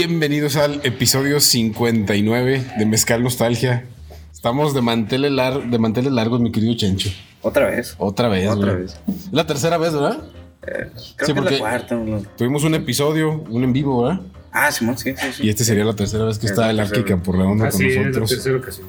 Bienvenidos al episodio 59 de Mezcal Nostalgia. Estamos de manteles, lar- de manteles largos, mi querido Chencho. Otra vez. Otra vez, Otra güey. vez. La tercera vez, ¿verdad? Creo Sí, que es porque- la cuarta. Tuvimos un episodio, un en vivo, ¿verdad? Ah, Simón, sí, sí, sí. Y este sería la tercera vez que Es está el vez. por redonda con Así es, la nosotros. tercera ocasión.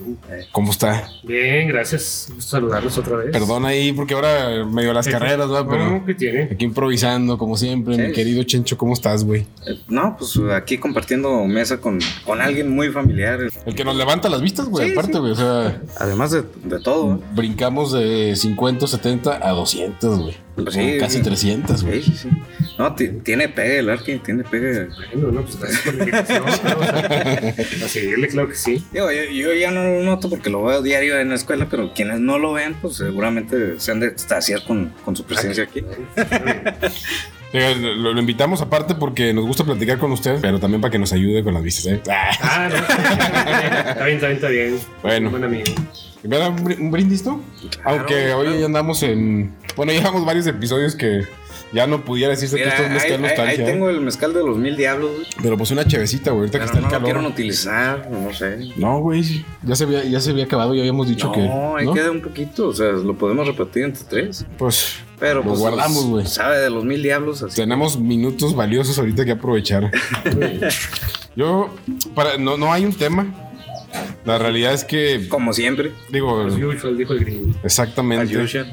¿Cómo está? Bien, gracias. Gusto saludarlos otra vez. Perdón ahí, porque ahora medio las carreras, ¿verdad? Pero No, ¿qué tiene? aquí improvisando, como siempre. Sí. Mi querido Chencho, ¿cómo estás, güey? Eh, No, pues aquí compartiendo mesa con, con alguien muy familiar. El que nos levanta las vistas, güey, Sí, aparte, sí. güey. O sea, Además de, de todo. ¿eh? brincamos de 50, 70 a 200, güey. Pues casi sí. 300, güey. Sí, sí, sí. No, ti- tiene pegue el Arqui, tiene pegue. Bueno, no, pues gracias por la invitación. ¿no? O sea, a seguirle, claro que sí. Digo, yo, yo ya no lo noto porque lo veo diario en la escuela, pero quienes no lo ven, pues seguramente se han de extasiar con, con su presencia aquí. Eh, Lo, lo invitamos aparte porque nos gusta platicar con usted, pero también para que nos ayude con las vistas, ¿eh? Ah. Ah, no. Está bien, está bien, está bien. Bueno. Buen amigo. ¿Me da un, bri- un brindis, no? Aunque hoy ya andamos en. Bueno, llevamos varios episodios que ya no pudiera decirse Mira, que esto es ahí, mezcal ahí- nostalgia. ahí ¿eh? tengo el mezcal de los mil diablos, güey. Pero pues una chevecita, güey, ahorita Pero que está no el lo calor. quieren utilizar, no sé. No, güey, ya se había, ya se había acabado, ya habíamos dicho no, que. ahí ¿no? queda un poquito, o sea, lo podemos repetir entre tres. Pues Pero Lo pues guardamos, güey. Sabe de los mil diablos, así. tenemos minutos valiosos ahorita que aprovechar. Yo, para, no, no hay un tema. La realidad es que, Como siempre. digo, As usual, dijo el gringo. exactamente. Ayusha.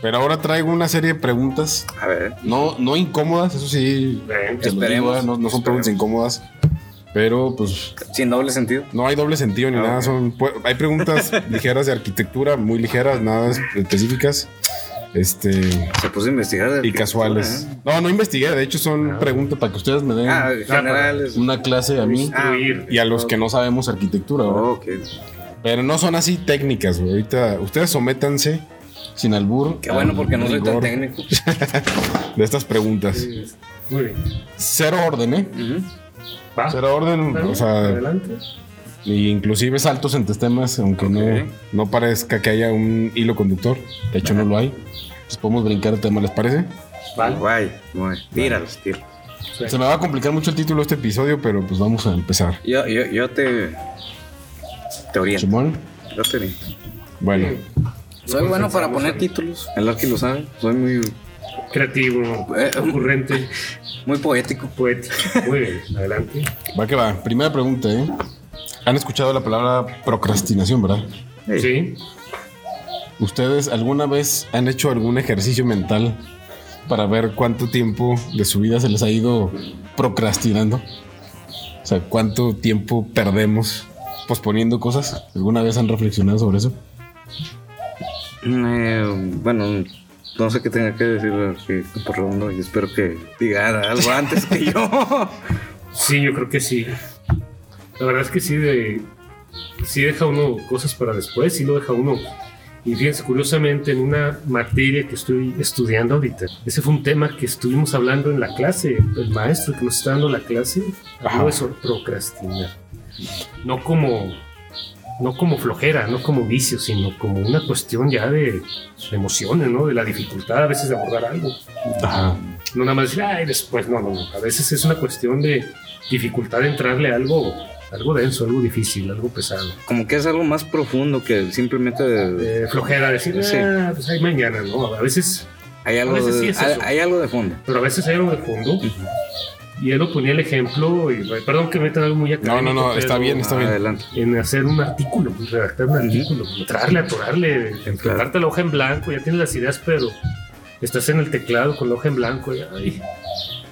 Pero ahora traigo una serie de preguntas, A ver. no, no incómodas, eso sí, digo, Esperemos, ¿eh? no, no son preguntas incómodas. Pero pues Sin doble sentido. no hay doble sentido ni Ah, nada. Son, hay preguntas ligeras de arquitectura, muy ligeras, nada específicas. Este Se puso a investigar. y casuales. ¿eh? No, no investigué, de hecho son Ah. preguntas para que ustedes me den Ah, generales. una clase a mí y a los que no sabemos arquitectura. Pero no son así técnicas, güey. Ahorita ustedes sométanse sin albur. Qué bueno porque no soy tan técnico. De estas preguntas. Sí, Muy bien. Cero orden, ¿eh? Va. Cero orden, o sea, Adelante. y inclusive saltos entre temas, aunque no, no parezca que haya un hilo conductor. De hecho, no lo hay. Pues podemos brincar el tema, ¿les parece? Vale. Guay, guay. Tíralos, tíralos. Se me va a complicar mucho el título de este episodio, pero pues vamos a empezar. Yo, yo, yo te. Te oriento. Simón. Yo te oriento. Bueno, Soy bueno para poner títulos. El Arqui lo sabe. Soy muy, Creativo, Eh, ocurrente, muy poético. poético. Muy bien. Adelante. va que va. Primera pregunta, ¿eh? Han escuchado la palabra procrastinación, ¿verdad? Sí. ¿Ustedes alguna vez han hecho algún ejercicio mental para ver cuánto tiempo de su vida se les ha ido procrastinando? O sea, ¿cuánto tiempo perdemos posponiendo cosas? ¿Alguna vez han reflexionado sobre eso? Eh, bueno, no sé qué tenga que decir por redondo y espero que diga algo antes que yo. Sí, yo creo que sí. La verdad es que sí, de, sí deja uno cosas para después, sí lo deja uno. Y fíjense, curiosamente, en una materia que estoy estudiando ahorita, ese fue un tema que estuvimos hablando en la clase. El maestro que nos está dando la clase habló de procrastinar. No como, no como flojera, no como vicio, sino como una cuestión ya de, de emociones, ¿no? De la dificultad a veces de abordar algo. Ajá. No nada más decir, ay, después, no, no, no. A veces es una cuestión de dificultad de entrarle a algo, algo denso, algo difícil, algo pesado. Como que es algo más profundo que simplemente. Eh, flojera, decir, Sí. ah, pues hay mañana, ¿no? A veces, hay, algo veces de, sí es hay, eso. hay algo de fondo. pero a veces hay algo de fondo. Y él lo ponía el ejemplo, y perdón que metan algo muy No, académico. no, no, está pero bien, está bien. Adelante. En hacer un artículo, redactar un artículo, entrarle, atorarle, enfrentarte la hoja en blanco, ya tienes las ideas, pero estás en el teclado con la hoja en blanco, y, ay,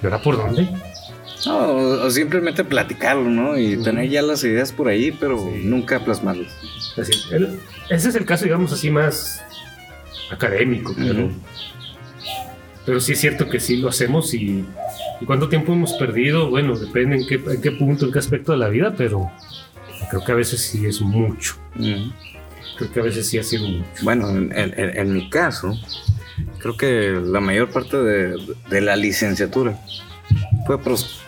¿y ahora por dónde? No, o, o simplemente platicarlo, ¿no? Y tener ya las ideas por ahí, pero Sí. nunca plasmarlas. Así, el- ese es el caso, digamos así, más académico, pero, pero sí es cierto que sí lo hacemos y cuánto tiempo hemos perdido, bueno, depende en qué, en qué punto, en qué aspecto de la vida, pero creo que a veces sí es mucho, creo que a veces sí ha sido mucho. Bueno, en, en- en mi caso, creo que la mayor parte de, de la licenciatura fue pros-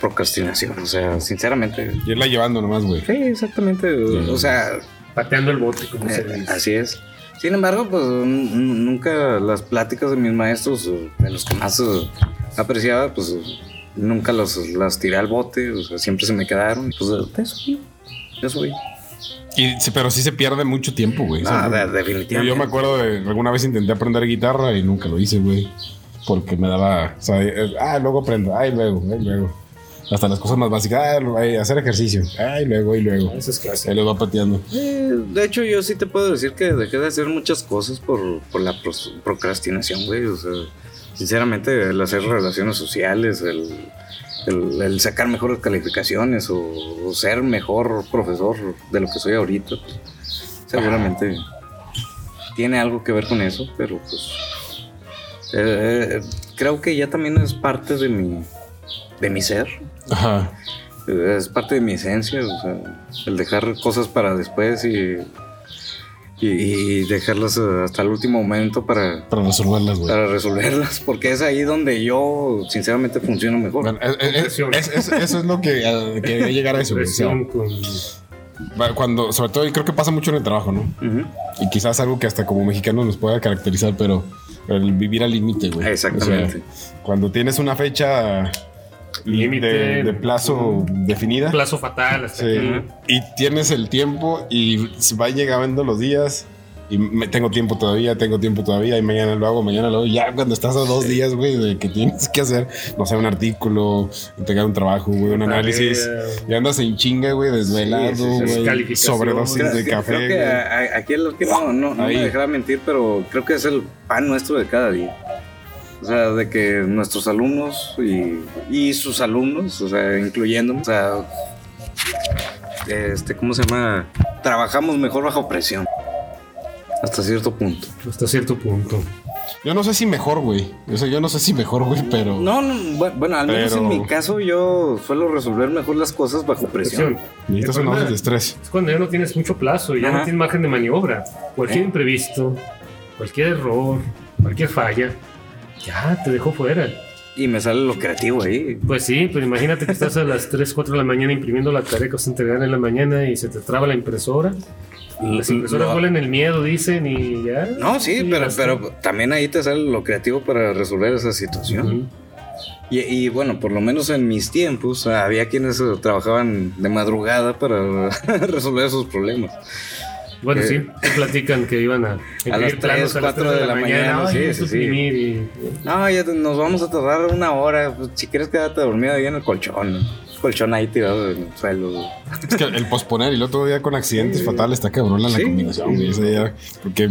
procrastinación. O sea, sinceramente. Y irla llevando nomás, güey. Sí, exactamente. O sea, Pateando el bote, como se eh, dice. así es. Sin embargo, pues nunca las pláticas de mis maestros, eh, de los que más eh, apreciaba, pues nunca los, las tiré al bote, o sea, siempre se me quedaron. Pues de eso, eso. Y, sí, pero sí se pierde mucho tiempo, güey. O sea, Ah, de- yo- definitivamente. Yo me acuerdo de alguna vez intenté aprender guitarra y nunca lo hice, güey. Porque me daba, o sea, eh, ah, luego aprendo, ay, luego, ay, luego. Hasta las cosas más básicas, ah, ay, hacer ejercicio, ay, luego, y luego. Eso es clase. Ahí lo va pateando. Eh, de hecho, yo sí te puedo decir que dejé de hacer muchas cosas por, por la procrastinación, güey. O sea, sinceramente, el hacer relaciones sociales, el, el- el sacar mejores calificaciones o, o ser mejor profesor de lo que soy ahorita, pues, seguramente tiene algo que ver con eso, pero pues eh, creo que ya también es parte de mi, de mi ser. Ajá. Es parte de mi esencia, o sea, el dejar cosas para después y, y, y dejarlas eh, hasta el último momento para, Para resolverlas, güey. para resolverlas, porque es ahí donde yo sinceramente funciono mejor. Bueno, es- es- es- es- eso es lo que a- quería llegar a eso, cuando, sobre todo, y creo que pasa mucho en el trabajo, ¿no? Ujú. Y quizás algo que hasta como mexicanos nos pueda caracterizar, pero el vivir al límite, güey. Exactamente. O sea, cuando tienes una fecha Límite. de, de plazo definida Plazo fatal hasta sí, aquí. y tienes el tiempo y va llegando los días y me, tengo tiempo todavía, tengo tiempo todavía y mañana lo hago, mañana lo hago. Ya cuando estás a dos días, güey, de que tienes que hacer, no sé, un artículo, entregar un trabajo, güey, un análisis. Y andas en chinga, güey, desvelado, Sí, sí, sí, güey, sobredosis Creo, de que- café. creo que a- a- aquí es lo que no, no, no me dejará mentir, pero creo que es el pan nuestro de cada día. O sea, de que nuestros alumnos y, y sus alumnos, o sea, incluyéndome, o sea, este, ¿cómo se llama? Trabajamos mejor bajo presión. Hasta cierto punto. Hasta cierto punto. Yo no sé si mejor, güey. O sea, yo no sé si mejor, güey, pero. No, no, bu- bueno, al menos Pero- en mi caso yo suelo resolver mejor las cosas bajo presión. Necesitas una de estrés. Es cuando ya no tienes mucho plazo, ya Ajá. no tienes margen de maniobra. Cualquier ¿Eh? imprevisto, cualquier error, cualquier falla, ya te dejó fuera. Y me sale lo creativo ahí. Pues sí, pero imagínate que estás a las 3, 4 de la mañana imprimiendo la tarea que vas a entregar en la mañana y se te traba la impresora. Las impresoras Lo- huelen el miedo, dicen, y ya. No, sí, pero, pero también ahí te sale lo creativo para resolver esa situación. Y, y, bueno, por lo menos en mis tiempos había quienes trabajaban de madrugada para resolver esos problemas. Bueno, Eh, sí, te platican que iban a imprimir las planos 3, a las 3 de la, mañana. sí, Ay, sí, sí. y- No, ya nos vamos a tardar una hora. Pues, si quieres quédate dormido ahí en el colchón. Colchón ahí tirado en el suelo. Es que el posponer y el otro día con accidentes fatales está cabrón la Sí. combinación, güey. Porque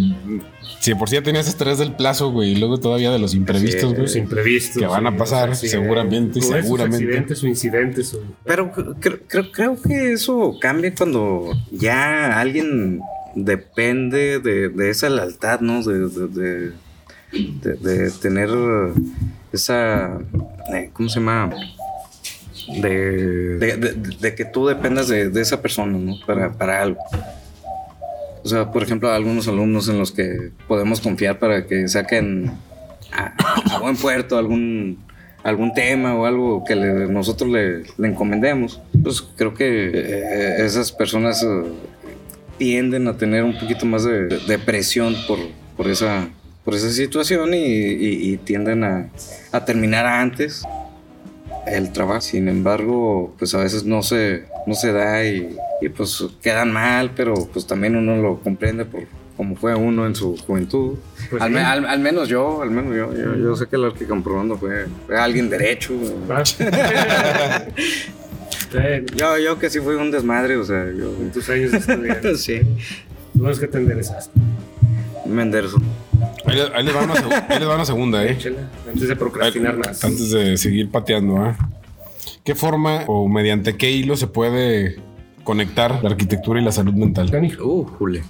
si de por sí ya tenías estrés del plazo, güey, y luego todavía de los imprevistos, güey. Los imprevistos. Que van a pasar, seguramente, seguramente. accidentes o incidentes. o- Pero creo, creo, creo que eso cambia cuando ya alguien depende de, de esa lealtad, ¿no? De, de, de- tener esa. eh, ¿Cómo se llama? De, que tú dependas de, esa persona, ¿no? Para, para algo. O sea, por ejemplo, algunos alumnos en los que podemos confiar para que saquen a, buen puerto algún, algún tema o algo que nosotros le, le encomendemos. Pues creo que eh, esas personas eh, tienden a tener un poquito más de, de presión por, por, esa, por esa situación y, y- y tienden a, a terminar antes el trabajo. Sin embargo, pues a veces no se, no se da y, y, pues quedan mal, pero pues también uno lo comprende por como fue uno en su juventud. Pues al, sí. al- al menos yo, al menos yo, yo, yo sé que el que comprobando fue, fue alguien derecho. Yo, yo que sí fui un desmadre, o sea, yo... en tus años de estudiar. sí, Lo es que te enderezaste. Menderson. Ahí, le- ahí les va una, ahí les va una segunda, ¿eh? Antes de procrastinar más. Antes de seguir pateando, ¿ah? ¿Qué forma o mediante qué hilo se puede conectar la arquitectura y la salud mental? Uh, jule.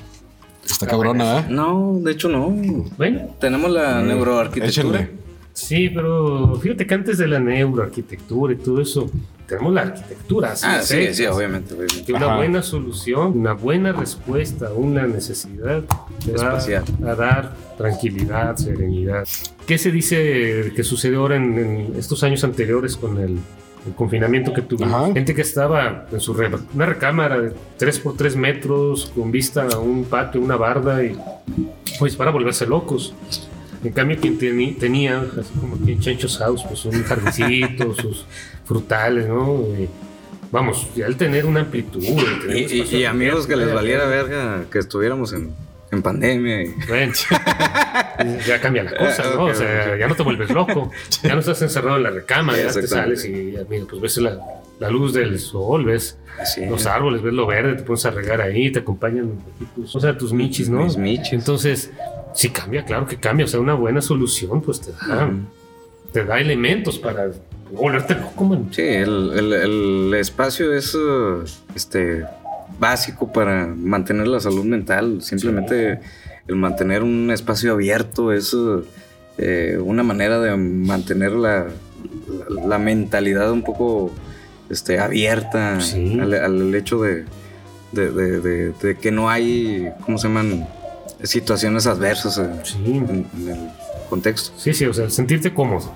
Está cabrona, ¿ah? No, de hecho no. Bueno, Tenemos la neuroarquitectura. Échenle. Sí, pero fíjate que antes de la neuroarquitectura y todo eso, tenemos la arquitectura. así Ah, de sí, sí, obviamente. obviamente. Una Ajá. buena solución, una buena respuesta a una necesidad te va Espacial. a dar tranquilidad, serenidad. ¿Qué se dice que sucedió ahora en, en estos años anteriores con el, el confinamiento que tuvimos? Ajá. Gente que estaba en su re- una recámara de 3 por 3 metros con vista a un patio, una barda y pues para volverse locos. En cambio, quien tenía, así como aquí en Chancho's House, pues un jardincito, sus frutales, ¿no? Y, vamos, al tener una amplitud. Y, y- y amigos que les valiera verga que estuviéramos en, en pandemia. y- Bueno, ya cambia la cosa, ¿no? Ok, O sea, ok. ya no te vuelves loco. Ya no estás encerrado en la recámara, ya te sales y, mira, pues ves la, la luz del sol, ves Así. los árboles, ves lo verde, te pones a regar ahí, te acompañan tus, o sea, tus michis, ¿no? Mis michis. Entonces, sí cambia, claro que cambia. O sea, una buena solución, pues te da, te da elementos para volverte loco, man. Sí, el, el- el espacio es uh, este básico para mantener la salud mental. Simplemente el mantener un espacio abierto es uh, eh, una manera de mantener la, la- la mentalidad un poco este, abierta Sí. al, al hecho de- de- de que no hay, ¿cómo se llaman? Situaciones adversas Sí, en, en el contexto. sí, sí, o sea, sentirte cómodo.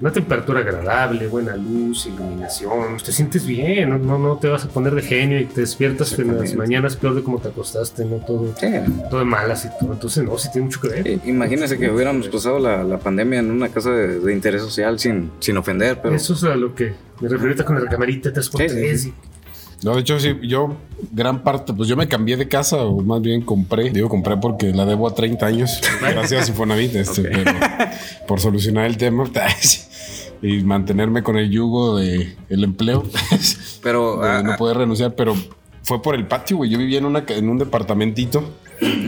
Una temperatura agradable, buena luz, iluminación, te sientes bien, no, no, no te vas a poner de genio y te despiertas en las mañanas peor de cómo te acostaste, no todo, Sí, todo de malas y todo. Entonces, no, sí tiene mucho que ver. Eh, Imagínense que hubiéramos pasado la, la pandemia en una casa de, de interés social sin, sin ofender, pero Eso es a lo que me refiero ahorita con la camarita 3x3 Sí, sí, No, de hecho, sí, yo, gran parte, pues yo me cambié de casa, o más bien compré. Digo, compré porque la debo a 30 años, gracias a Infonavit, este, pero por solucionar el tema y mantenerme con el yugo de el empleo, pero de ah, no ah, poder renunciar, pero fue por el patio, güey. Yo vivía en, una, en un departamentito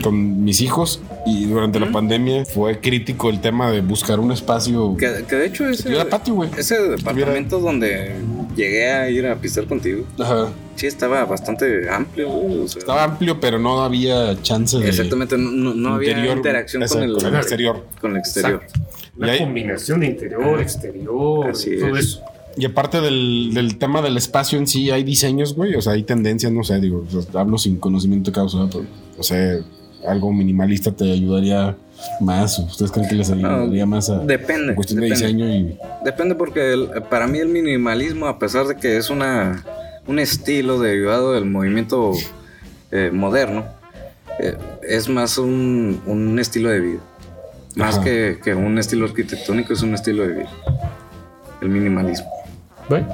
con mis hijos y durante la pandemia fue crítico el tema de buscar un espacio que de hecho ese, tuviera patio, güey. ese departamento donde llegué a ir a pisar contigo, Ajá. sí estaba bastante amplio. güey, o sea, Estaba amplio, pero no había chance de exactamente, no, no- había interior, interacción con el, exacto, con el exterior. con el exterior. Exacto. La combinación de interior, exterior, Así todo es. eso. Y aparte del, del tema del espacio en sí, hay diseños, güey. O sea, hay tendencias, no sé, digo, o sea, hablo sin conocimiento de causa, pero, o sea, algo minimalista te ayudaría más. ¿Ustedes creen que les ayudaría más a Depende. en cuestión de depende. diseño? Y Depende porque el- para mí el minimalismo, a pesar de que es una, un estilo derivado del movimiento eh, moderno, eh, es más un, un estilo de vida. Más que, que un estilo arquitectónico, es un estilo de vida. El minimalismo. Bueno,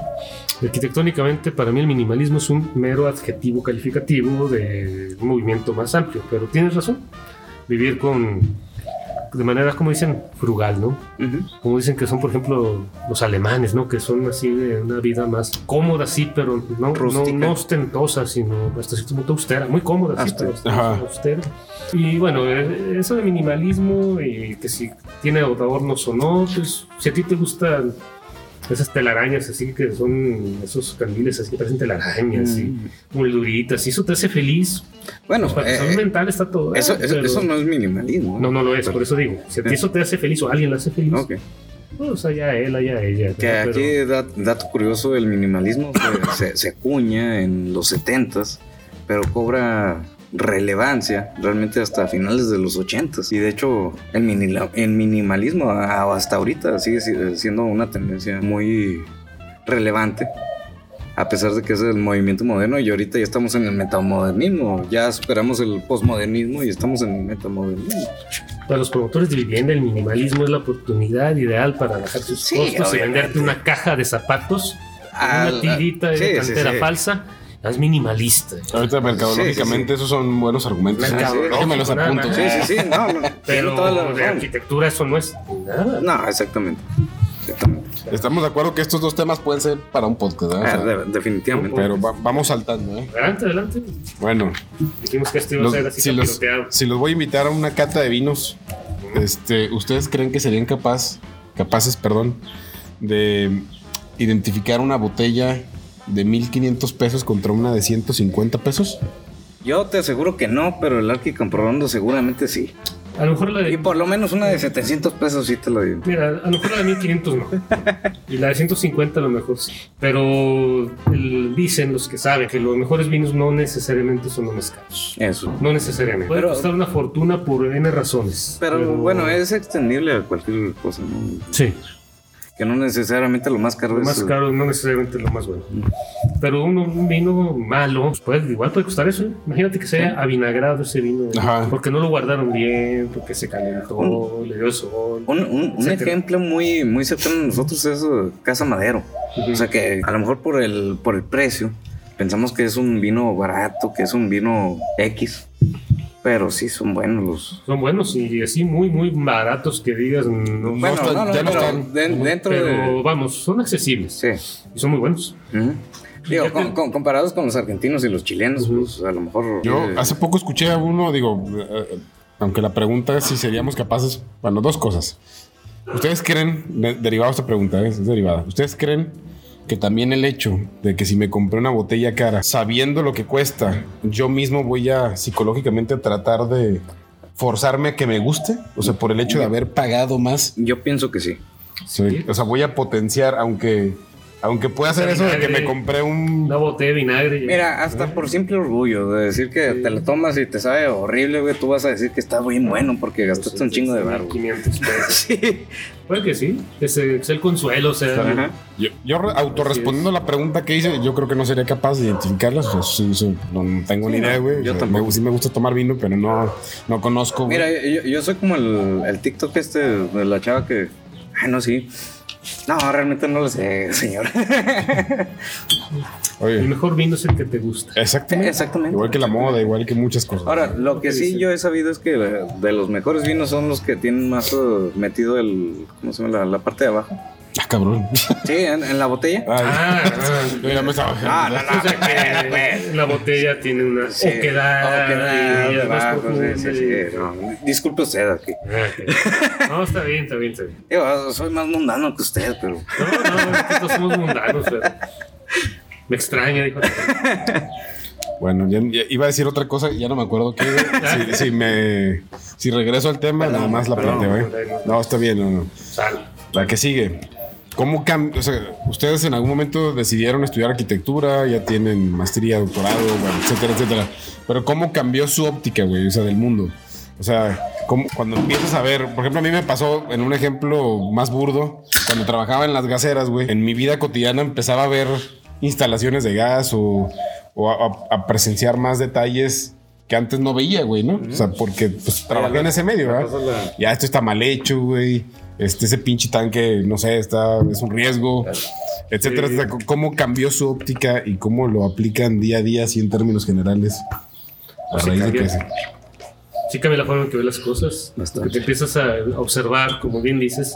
arquitectónicamente para mí el minimalismo es un mero adjetivo calificativo de un movimiento más amplio, pero tienes razón. Vivir con de manera, como dicen, frugal, ¿no? Ujú. Como dicen que son, por ejemplo, los alemanes, ¿no? Que son así de una vida más cómoda, sí, pero no, no, no ostentosa, sino hasta cierto punto austera. Muy cómoda, sí, pero Ajá. austera. Y bueno, eh, eso de minimalismo y que si tiene adornos o no, pues si a ti te gustan esas telarañas así que son esos candiles así que parecen telarañas y muy duritas, y eso te hace feliz, Bueno, pues para tu eh, salud mental está todo. eso, eso, pero- eso no es minimalismo. no, no lo es, por eso digo, si Eh. eso te hace feliz o alguien le hace feliz, Ok. pues allá él, allá ella. Que ¿no? aquí, Pero- dat- dato curioso, el minimalismo pues, se, se acuña en los 70s, pero cobra relevancia realmente hasta finales de los 80s. Y de hecho, el, minila- el minimalismo hasta ahorita sigue si- siendo una tendencia muy relevante. A pesar de que es el movimiento moderno y ahorita ya estamos en el metamodernismo, ya superamos el posmodernismo y estamos en el metamodernismo. Para los promotores de vivienda, el minimalismo es la oportunidad ideal para bajar sus Sí, costos y obviamente. venderte una caja de zapatos, Al- una tirita de sí, sí, cantera sí. falsa. Es minimalista. ahorita mercadológicamente esos son buenos argumentos. ¿eh? Déjenme los apunto. Sí, sí, sí, no, no. Pero toda la de arquitectura eso no es nada. No, exactamente. Exactamente. Estamos de acuerdo que estos dos temas pueden ser para un podcast, ¿verdad? Ah, O sea, de- definitivamente. pero va- vamos saltando, ¿eh? Adelante, adelante. Bueno, Dijimos que esto iba a ser así si, los, si los voy a invitar a una cata de vinos, este, ¿ustedes creen que serían capaz, capaces, perdón, de identificar una botella de 1500 pesos contra una de 150 pesos? Yo te aseguro que no, pero el Arqui Camporrondo seguramente sí. A lo mejor la Y de. por lo menos una de 700 pesos sí te lo digo. Mira, a lo mejor la de 1500 no. Y la de 150 a lo mejor sí. Pero el- dicen los que saben que los mejores vinos no necesariamente son los más caros. Eso. No necesariamente. Puede Pero- costar una fortuna por N razones. Pero, bueno, es extendible a cualquier cosa, ¿no? Sí. Que no necesariamente lo más caro Lo es. más caro no necesariamente lo más bueno. Pero uno, un vino malo, pues puede, igual puede costar eso. ¿eh? Imagínate que sea avinagrado ese vino. Ajá. Porque no lo guardaron bien, porque se calentó, le dio sol. Un, un- un ejemplo muy, muy cercano a nosotros es uh, Casa Madero. Ujú. O sea que a lo mejor por el, por el precio pensamos que es un vino barato, que es un vino X. Pero sí son buenos los. Son buenos y así muy, muy baratos que digas. No, Bueno, no, no, ya no pero están. de- dentro pero de. vamos, son accesibles Sí. y son muy buenos. Digo, con- con- comparados con los argentinos y los chilenos, pues a lo mejor. Yo eh, hace poco escuché a uno, digo, eh, aunque la pregunta es si seríamos capaces, bueno, dos cosas. ¿Ustedes creen, de- derivado esta pregunta, eh, es derivada, ¿ustedes creen que también el hecho de que si me compré una botella cara, sabiendo lo que cuesta, yo mismo voy a psicológicamente tratar de forzarme a que me guste? O sea, por el hecho de haber pagado más, Yo pienso que sí. sí, o sea, voy a potenciar, aunque, aunque pueda hacer eso de que me compré un... Una botella de vinagre. Mira, hasta por simple orgullo de decir que te lo tomas y te sabe horrible, güey, tú vas a decir que está bien bueno porque gastaste un chingo de barro. 500 pesos. Sí. Puede que sí. Es, es el consuelo, o sea. Ajá. Yo, yo re- autorrespondiendo la pregunta que hice, yo creo que no sería capaz de identificarlas. O sea, sí, sí, no, no tengo Sí, ni idea, güey. yo O sea, tampoco. me, sí me gusta tomar vino, pero no, no conozco. Mira, yo, yo soy como el, el TikTok este de la chava que. Ay, no, sí. No, realmente no lo sé, señor. El Oye, mejor vino es el que te gusta. exactamente. Exactamente. Igual que la moda, igual que muchas cosas. Ahora, lo que sí yo he sabido es que de, de los mejores vinos son los que tienen más eh, metido el. ¿Cómo se llama? La, la parte de abajo. Ah, cabrón. Sí, en, en la botella. Ay, Ah, ah, yo ya me estaba. Ah, no, no. o sea que la botella tiene una Sí. oquedad, Oquedad, y profunda sí, sí, sí, no. Disculpe usted aquí. Ah. No, está bien, está bien, está bien. Digo, soy más mundano que usted, pero. No, no, todos somos mundanos, pero me extraña, dijo. Bueno, ya, ya iba a decir otra cosa, ya no me acuerdo qué. Si, si me. Si regreso al tema, nada más la planteo, ¿eh? No, está bien, no, no. Sal. La que sigue. ¿Cómo cambió? O sea, ustedes en algún momento decidieron estudiar arquitectura, ya tienen maestría, doctorado, bueno, etcétera, etcétera. Pero ¿cómo cambió su óptica, güey? O sea, del mundo. O sea, ¿cómo- cuando empiezas a ver, por ejemplo, a mí me pasó en un ejemplo más burdo, cuando trabajaba en las gaseras, güey, en mi vida cotidiana empezaba a ver instalaciones de gas o, o a, a presenciar más detalles que antes no veía, güey, ¿no? O sea, porque pues, trabajé en ese medio, ¿verdad? la- Ya esto está mal hecho, güey. Este, ese pinche tanque, no sé, está, es un riesgo, etcétera, Sí. etcétera. ¿Cómo cambió su óptica y cómo lo aplican día a día, así en términos generales? A Pues sí raíz de cambia. que Sí cambia la forma en que ves las cosas. Bastante. Porque te empiezas a observar, como bien dices,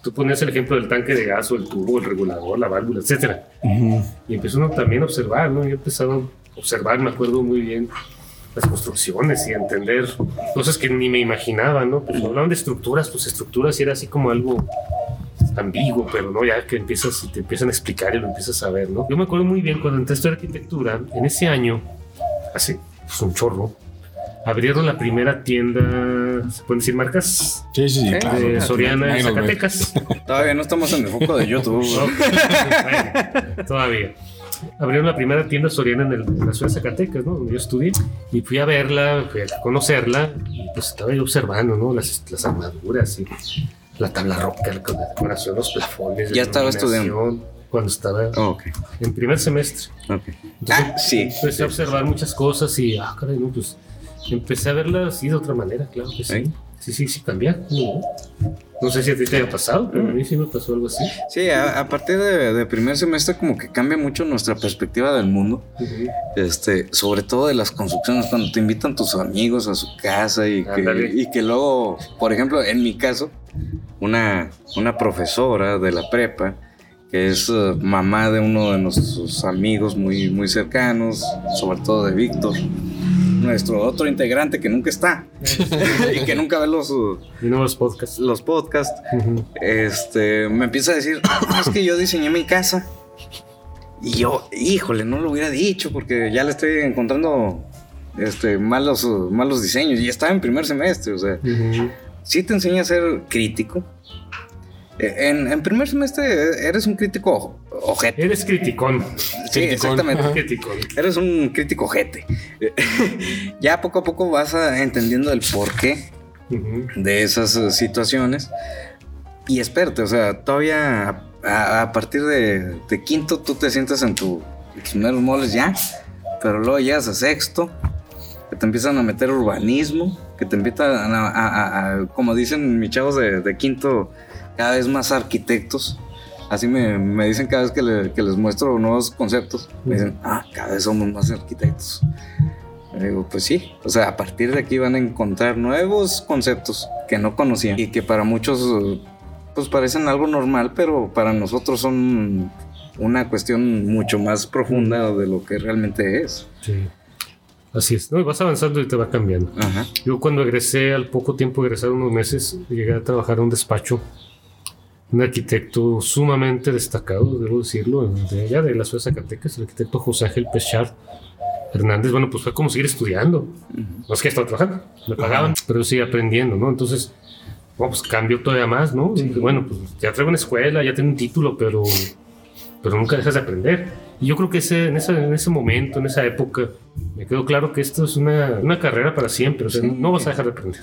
tú pones el ejemplo del tanque de gas o el tubo, el regulador, la válvula, etcétera. Y empieza uno también a observar, ¿no? Yo he empezado a observar, me acuerdo muy bien, las construcciones y a entender cosas que ni me imaginaba, ¿no? Pues hablaban de estructuras, pues estructuras y era así como algo ambiguo, pero no, ya que empiezas y te empiezan a explicar y lo empiezas a ver, ¿no? Yo me acuerdo muy bien cuando entré a estudiar arquitectura, en ese año, hace pues, un chorro, abrieron la primera tienda, ¿se pueden decir marcas? Sí, sí, sí, claro. De Soriana en. Zacatecas. Todavía no estamos en el foco de YouTube. No, bueno, todavía. Abrieron la primera tienda soriana en, el- en la ciudad de Zacatecas, ¿no? Donde yo estudié. Y fui a verla, fui a conocerla. Y pues estaba yo observando, ¿no? Las, las armaduras y la tabla roca, la decoración, los plafones. la Ya estaba estudiando. Cuando estaba Oh, ok, en primer semestre. ok. Entonces, Ah, sí. Empecé a observar muchas cosas y, ah, caray, no, pues empecé a verlas así de otra manera, claro que sí. ¿Sí? Sí, sí, sí, cambia. No, no sé si a ti te haya pasado, pero a mí sí me pasó algo así. Sí, a, a partir de, de primer semestre como que cambia mucho nuestra perspectiva del mundo. Este, sobre todo de las construcciones, cuando te invitan tus amigos a su casa y que, y que luego, por ejemplo, en mi caso, una, una profesora de la prepa, que es eh, mamá de uno de nuestros amigos muy, muy cercanos, sobre todo de Víctor, nuestro otro integrante que nunca está y que nunca ve los, uh, Y podcasts. los podcasts, este, me empieza a decir, "Ah, es que yo diseñé mi casa. Y yo, híjole, no lo hubiera dicho porque ya le estoy encontrando este, malos, malos diseños. Y estaba en primer semestre, o sea, Ujú. sí te enseña a ser crítico. Eh, En, en primer semestre eres un crítico ojete. Eres criticón. Sí, criticón. exactamente. Criticón. Eres un crítico ojete. ya poco a poco vas a- entendiendo el porqué Ujú. de esas eh, situaciones. Y espérate, o sea, todavía a, a partir de, de quinto tú te sientas en tu tus primeros moles ya, pero luego llegas a sexto, que te empiezan a meter urbanismo, que te empiezan a, a- a- a- como dicen mis chavos de, de quinto, cada vez más arquitectos. Así me, me dicen cada vez que, le- que les muestro nuevos conceptos. Me dicen, ah, cada vez somos más arquitectos. Le digo, pues sí. O sea, a partir de aquí van a encontrar nuevos conceptos que no conocían y que para muchos, pues parecen algo normal, pero para nosotros son una cuestión mucho más profunda de lo que realmente es. Sí. Así es, ¿no? Y vas avanzando y te va cambiando. Ajá. Yo cuando egresé, al poco tiempo de egresar, unos meses, llegué a trabajar en un despacho. Un arquitecto sumamente destacado, debo decirlo, de allá de la ciudad de Zacatecas, el arquitecto José Ángel Pechard Hernández. Bueno, pues fue como seguir estudiando. No es que estaba trabajando, me pagaban, pero seguía aprendiendo, ¿no? Entonces, bueno, pues cambió todavía más, ¿no? Y dije, bueno, pues ya traigo una escuela, ya tengo un título, pero, pero nunca dejas de aprender. Y yo creo que ese, en, ese, en ese momento, en esa época, me quedó claro que esto es una, una carrera para siempre. O sea, Sí. no vas a dejar de aprender.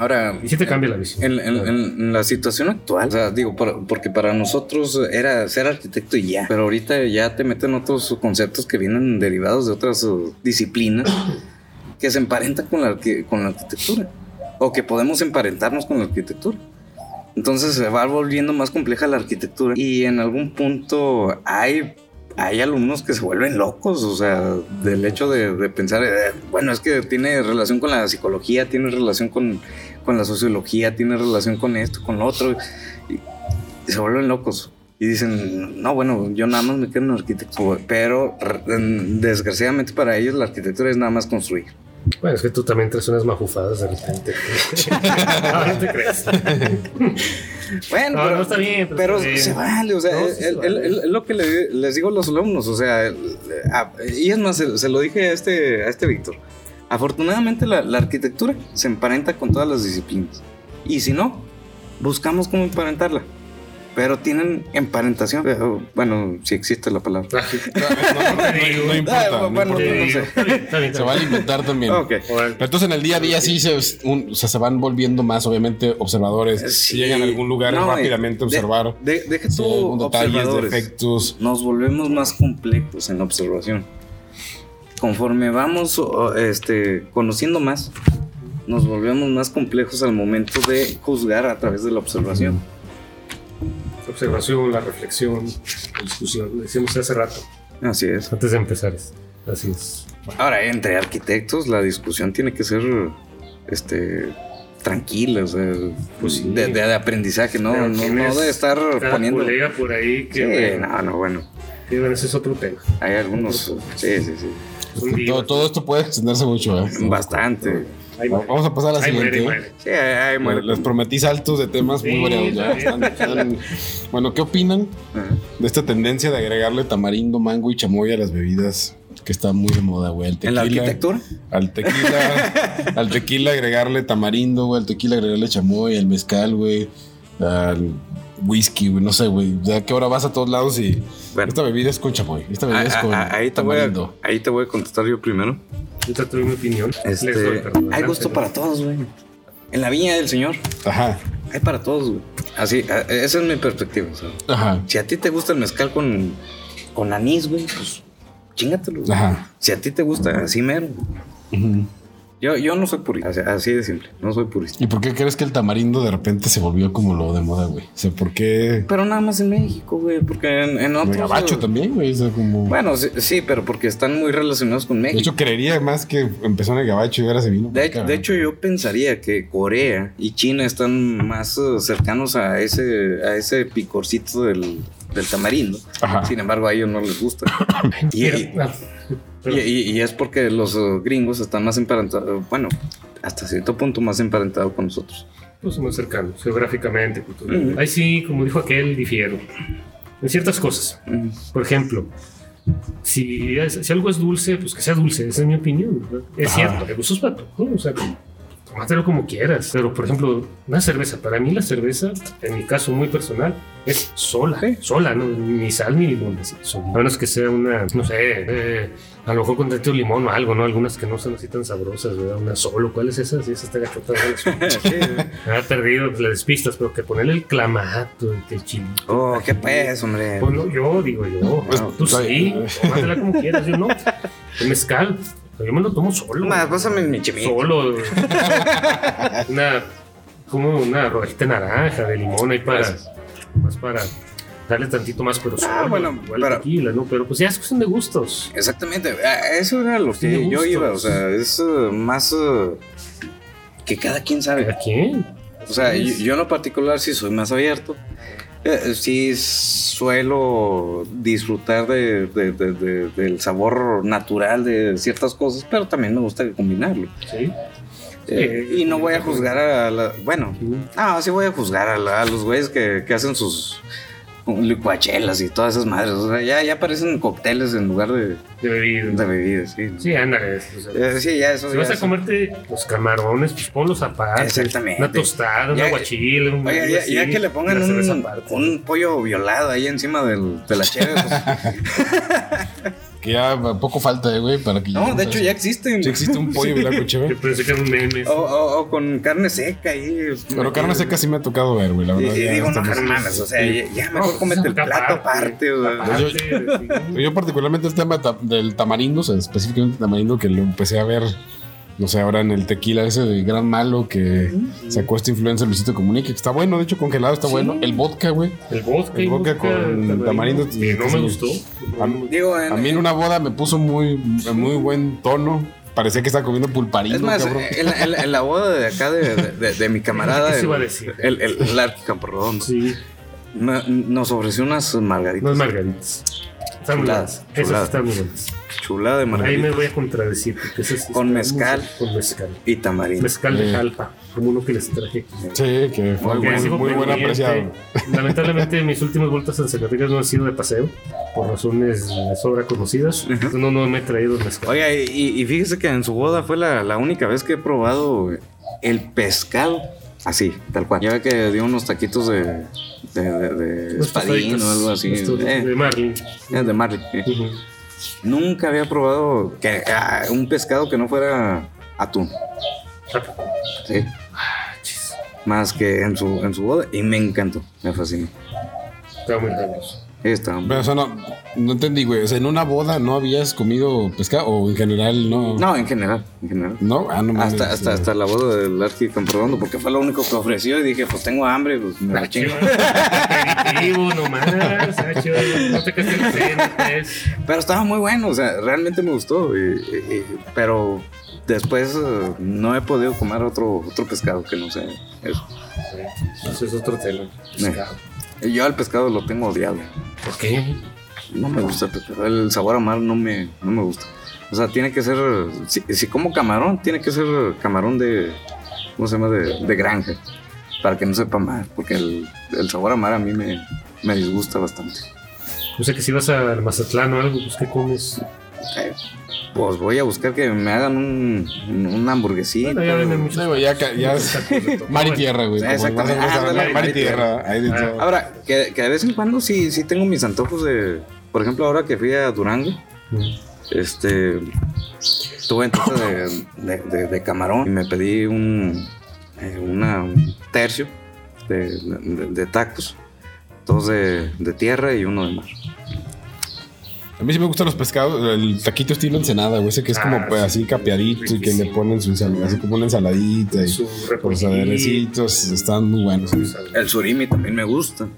Ahora, Y sí te cambia la visión. En, en- en- la situación actual, o sea, digo, por- porque para nosotros era ser arquitecto y ya, pero ahorita ya te meten otros conceptos que vienen derivados de otras uh, disciplinas que se emparentan con la, con la arquitectura o que podemos emparentarnos con la arquitectura. Entonces se va volviendo más compleja la arquitectura y en algún punto hay, hay alumnos que se vuelven locos, o sea, del hecho de, de pensar, eh, bueno, es que tiene relación con la psicología, tiene relación con, con la sociología, tiene relación con esto, con lo otro, y, y se vuelven locos. Y dicen, no, bueno, yo nada más me quedo en arquitectura. Pero desgraciadamente para ellos la arquitectura es nada más construir. Bueno, es que tú también traes unas mafufadas de repente. no, no te crees. Bueno, No, pero, no está bien, pero pero está bien. se vale, o sea, No, es, sí se es- vale. es- es lo que le- les digo a los alumnos, o sea, el- a- y es más, se, se lo dije a este, a este Víctor. Afortunadamente la, la arquitectura se emparenta con todas las disciplinas. Y si no, buscamos cómo emparentarla. Pero tienen emparentación. Bueno, si existe la palabra. No, importa. Se está va a bien. alimentar también. Ok. Pero entonces en el día a día sí se, un- o sea, se van volviendo más, obviamente, observadores. Sí. Si llegan a algún lugar No, rápidamente de- observar. De, deja si tú detalles, defectos. nos volvemos más complejos en la observación. Conforme vamos este, conociendo más, nos volvemos más complejos al momento de juzgar a través de la observación. La observación, la reflexión, la discusión. Lo decíamos hace rato, Así es. antes de empezar. es- Así es. Ahora, entre arquitectos, la discusión tiene que ser este, tranquila, o sea, Pues sí. de, de- de aprendizaje, no, no, no de estar poniendo. colega por ahí que. Sí, bueno, no, no, bueno. bueno, ese es otro tema. Hay algunos. Sí, sí, sí. Todo, todo esto puede extenderse mucho. ¿eh? Bastante. Ahí muere. Vamos a pasar a la Ahí muere, siguiente. ahí muere. Sí, Bueno, muertos. les prometí saltos de temas muy Sí, variados. ya. Están- están- bueno, ¿qué opinan de esta tendencia de agregarle tamarindo, mango y chamoy a las bebidas? Que está muy de moda, güey. El ¿En la tequila- arquitectura? Al tequila, al tequila agregarle tamarindo, güey. Al tequila agregarle chamoy, al mezcal, güey. Al whisky, güey. No sé, güey. Ya que ahora vas a todos lados y Bueno. esta bebida es con chamoy. Esta bebida es Ah, con ah, ahí, te voy a, ahí te voy a contestar yo primero. Yo te doy mi opinión. Este, Les doy, perdón, hay gusto para todos, güey. En la viña del Señor, Ajá, hay para todos, güey. Así, a- esa es mi perspectiva. sea, ajá, si a ti te gusta el mezcal con, con anís, güey, pues chingatelo. güey. ajá. Si a ti te gusta así mero. Ujú. Yo, yo no soy purista, así, así de simple, no soy purista. ¿Y por qué crees que el tamarindo de repente se volvió como lo de moda, güey? O sea, ¿por qué? Pero nada más en México, güey, porque en, en El otros... gabacho también, güey. O sea, como... Bueno, sí, sí, pero porque están muy relacionados con de México. hecho, creería más que empezó en el gabacho y ahora se vino. De, acá, de hecho, yo pensaría que Corea y China están más eh, cercanos a ese, a ese picorcito del, del tamarindo. Ajá. Sin embargo, a ellos no les gusta. y, Y- ah, y- y- es porque los eh, gringos están más emparentados, bueno, hasta cierto punto más emparentados con nosotros. Pues somos cercanos, geográficamente, culturalmente. Ujú. Ahí sí, como dijo aquel, difiero. En ciertas cosas. Mm. Por ejemplo, si, es- si algo es dulce, pues que sea dulce, esa es mi opinión. ¿verdad? Es Ajá. cierto, el gusto es todos, ¿no? O sea, tómatelo como quieras. Pero, por ejemplo, una cerveza, para mí la cerveza, en mi caso muy personal, es sola, Sí. sola, ¿no? ni sal ni limón, así. A menos que sea una, no sé, eh, a lo mejor con tanto limón o algo, ¿no? Algunas que no son así tan sabrosas, ¿verdad? Una solo, ¿cuál es esa? Sí, esa está gachota. Sí. Me ha perdido las despistas, pero que ponerle el clamato, el chile. Oh, qué pues, hombre. Pues no, yo digo yo, Pues, tú sí, tómatela como quieras, yo no. El mezcal, yo me lo tomo solo. Más, pásame mi chimito. Solo. una, como una rojita naranja de limón ahí para, Gracias. más para darle tantito más, pero. Ah, bueno, igual pero- tequila, ¿no? Pero pues ya es cuestión de gustos. Exactamente. Ah, Eso era lo que yo iba. O sea, es eh, más eh, que cada quien sabe. ¿A quién? O sea, Sí, yo, en lo particular sí soy más abierto. Eh, sí suelo disfrutar de- de- de- de- del sabor natural de ciertas cosas, pero también me gusta combinarlo. Sí. Eh, y no voy a juzgar a la... Bueno, no, sí voy a juzgar a, la- a los güeyes que, que hacen sus licuachelas y todas esas madres. O sea, ya, ya parecen cócteles en lugar de, De bebida. de bebidas, sí. Sí, ándale. o sea, Eh, sí, ya eso Si ya vas a comerte los camarones, pues ponlos aparte. Exactamente. Una tostada, un aguachile, un algo ya, así, ya que le pongan un, un pollo violado ahí encima del, de la cheve. pues, Que ya poco falta, eh, güey, para que no, de a hecho eso. ya existen. Sí existe un pollo blanco Yo chévere. pensé que era un meme. O, o- o con carne seca ahí. Pero carne seca sí me ha tocado ver, güey, la verdad. y digo, no, hermanas, o sea, ya, ya No, mejor pues, cómete el plato aparte. o sea. aparte, Yo- sí. Yo particularmente el tema del tamarindo, o sea, específicamente el tamarindo que lo empecé a ver, no sé, ahora en el tequila ese de gran malo que sacó esta influencia Luisito Comunica, que está bueno, de hecho congelado está Sí. bueno. El vodka, güey. El vodka, El vodka con tamarindo, Que no me gustó. A mí- Digo, en- A mí en una boda me puso muy, muy buen tono. Parecía que estaba comiendo pulparindo, es más, cabrón. en la, en la- en la boda de acá de, de- de mi camarada, ¿Qué se el, iba a decir? el, el, el Arqui Camporredondo, Sí, me- nos ofreció unas margaritas. unas margaritas. Están muy Chuladas, buenas. Esas chuladas. están muy buenas. Chulada de Ahí me voy a contradecir. Porque esas Con mezcal. muy- Con mezcal. y tamarindo. Mezcal de jalpa, como uno que les traje aquí. Sí, que fue Muy muy, muy buen apreciado. Lamentablemente mis últimas vueltas en Zacatecas no han sido de paseo, por razones de sobra conocidas. No, no me he traído el mezcal. Oiga, y, y fíjese que en su boda fue la, la única vez que he probado el pescado. Así, tal cual. Ya ve que dio unos taquitos de, de, de, de espadín o algo así. Eh, De Marlin. eh, de Marley. eh. Ujú. Nunca había probado que, ah, un pescado que no fuera atún. Sí. Más que en su, en su boda. Y me encantó. Me fascinó. Está muy sabroso. Pero eso no, no entendí, güey. O sea, en una boda no habías comido pescado o en general no. No, en general. En general. No, ah, no mames. Hasta, hasta, hasta la boda del Arqui Camporredondo, porque fue lo único que ofreció y dije, pues tengo hambre, pues me la chingo. Aperitivo nomás, Sacho. No te castes la cena, pues. Pero estaba muy bueno, o sea, realmente me gustó. y- y- y- pero después eh, no he podido comer otro, otro pescado que no sé. eso. Eso es otro. Pescado. Y Yo al pescado lo tengo odiado. ¿Por qué? No me gusta el pescado. El sabor a mar no me, no me gusta. O sea, tiene que ser. Si, si como camarón, tiene que ser camarón de. ¿Cómo se llama? De, de granja. Para que no sepa mal. Porque el, el sabor a mar a mí me, me disgusta bastante. No sé que si vas al Mazatlán o algo, pues ¿qué comes? Pues voy a buscar que me hagan un, una hamburguesita. Bueno, ya venden muchos. güey, ya, ya es mar y tierra, güey. Exactamente. mar y tierra. Hay de Ah. todo. Ahora, que, que de vez en cuando sí, sí tengo mis antojos de. Por ejemplo, ahora que fui a Durango, este. Tuve antojo de, de, de- de camarón y me pedí un. eh, una, un tercio de, de- de tacos. Dos de, de tierra y uno de mar. A mí sí me gustan los pescados, el taquito estilo ensenada, güey, ese que es como Ah, pues, sí. así capeadito y que le ponen su ensalada, así como una ensaladita y los aderecitos están muy buenos. El surimi también me gusta.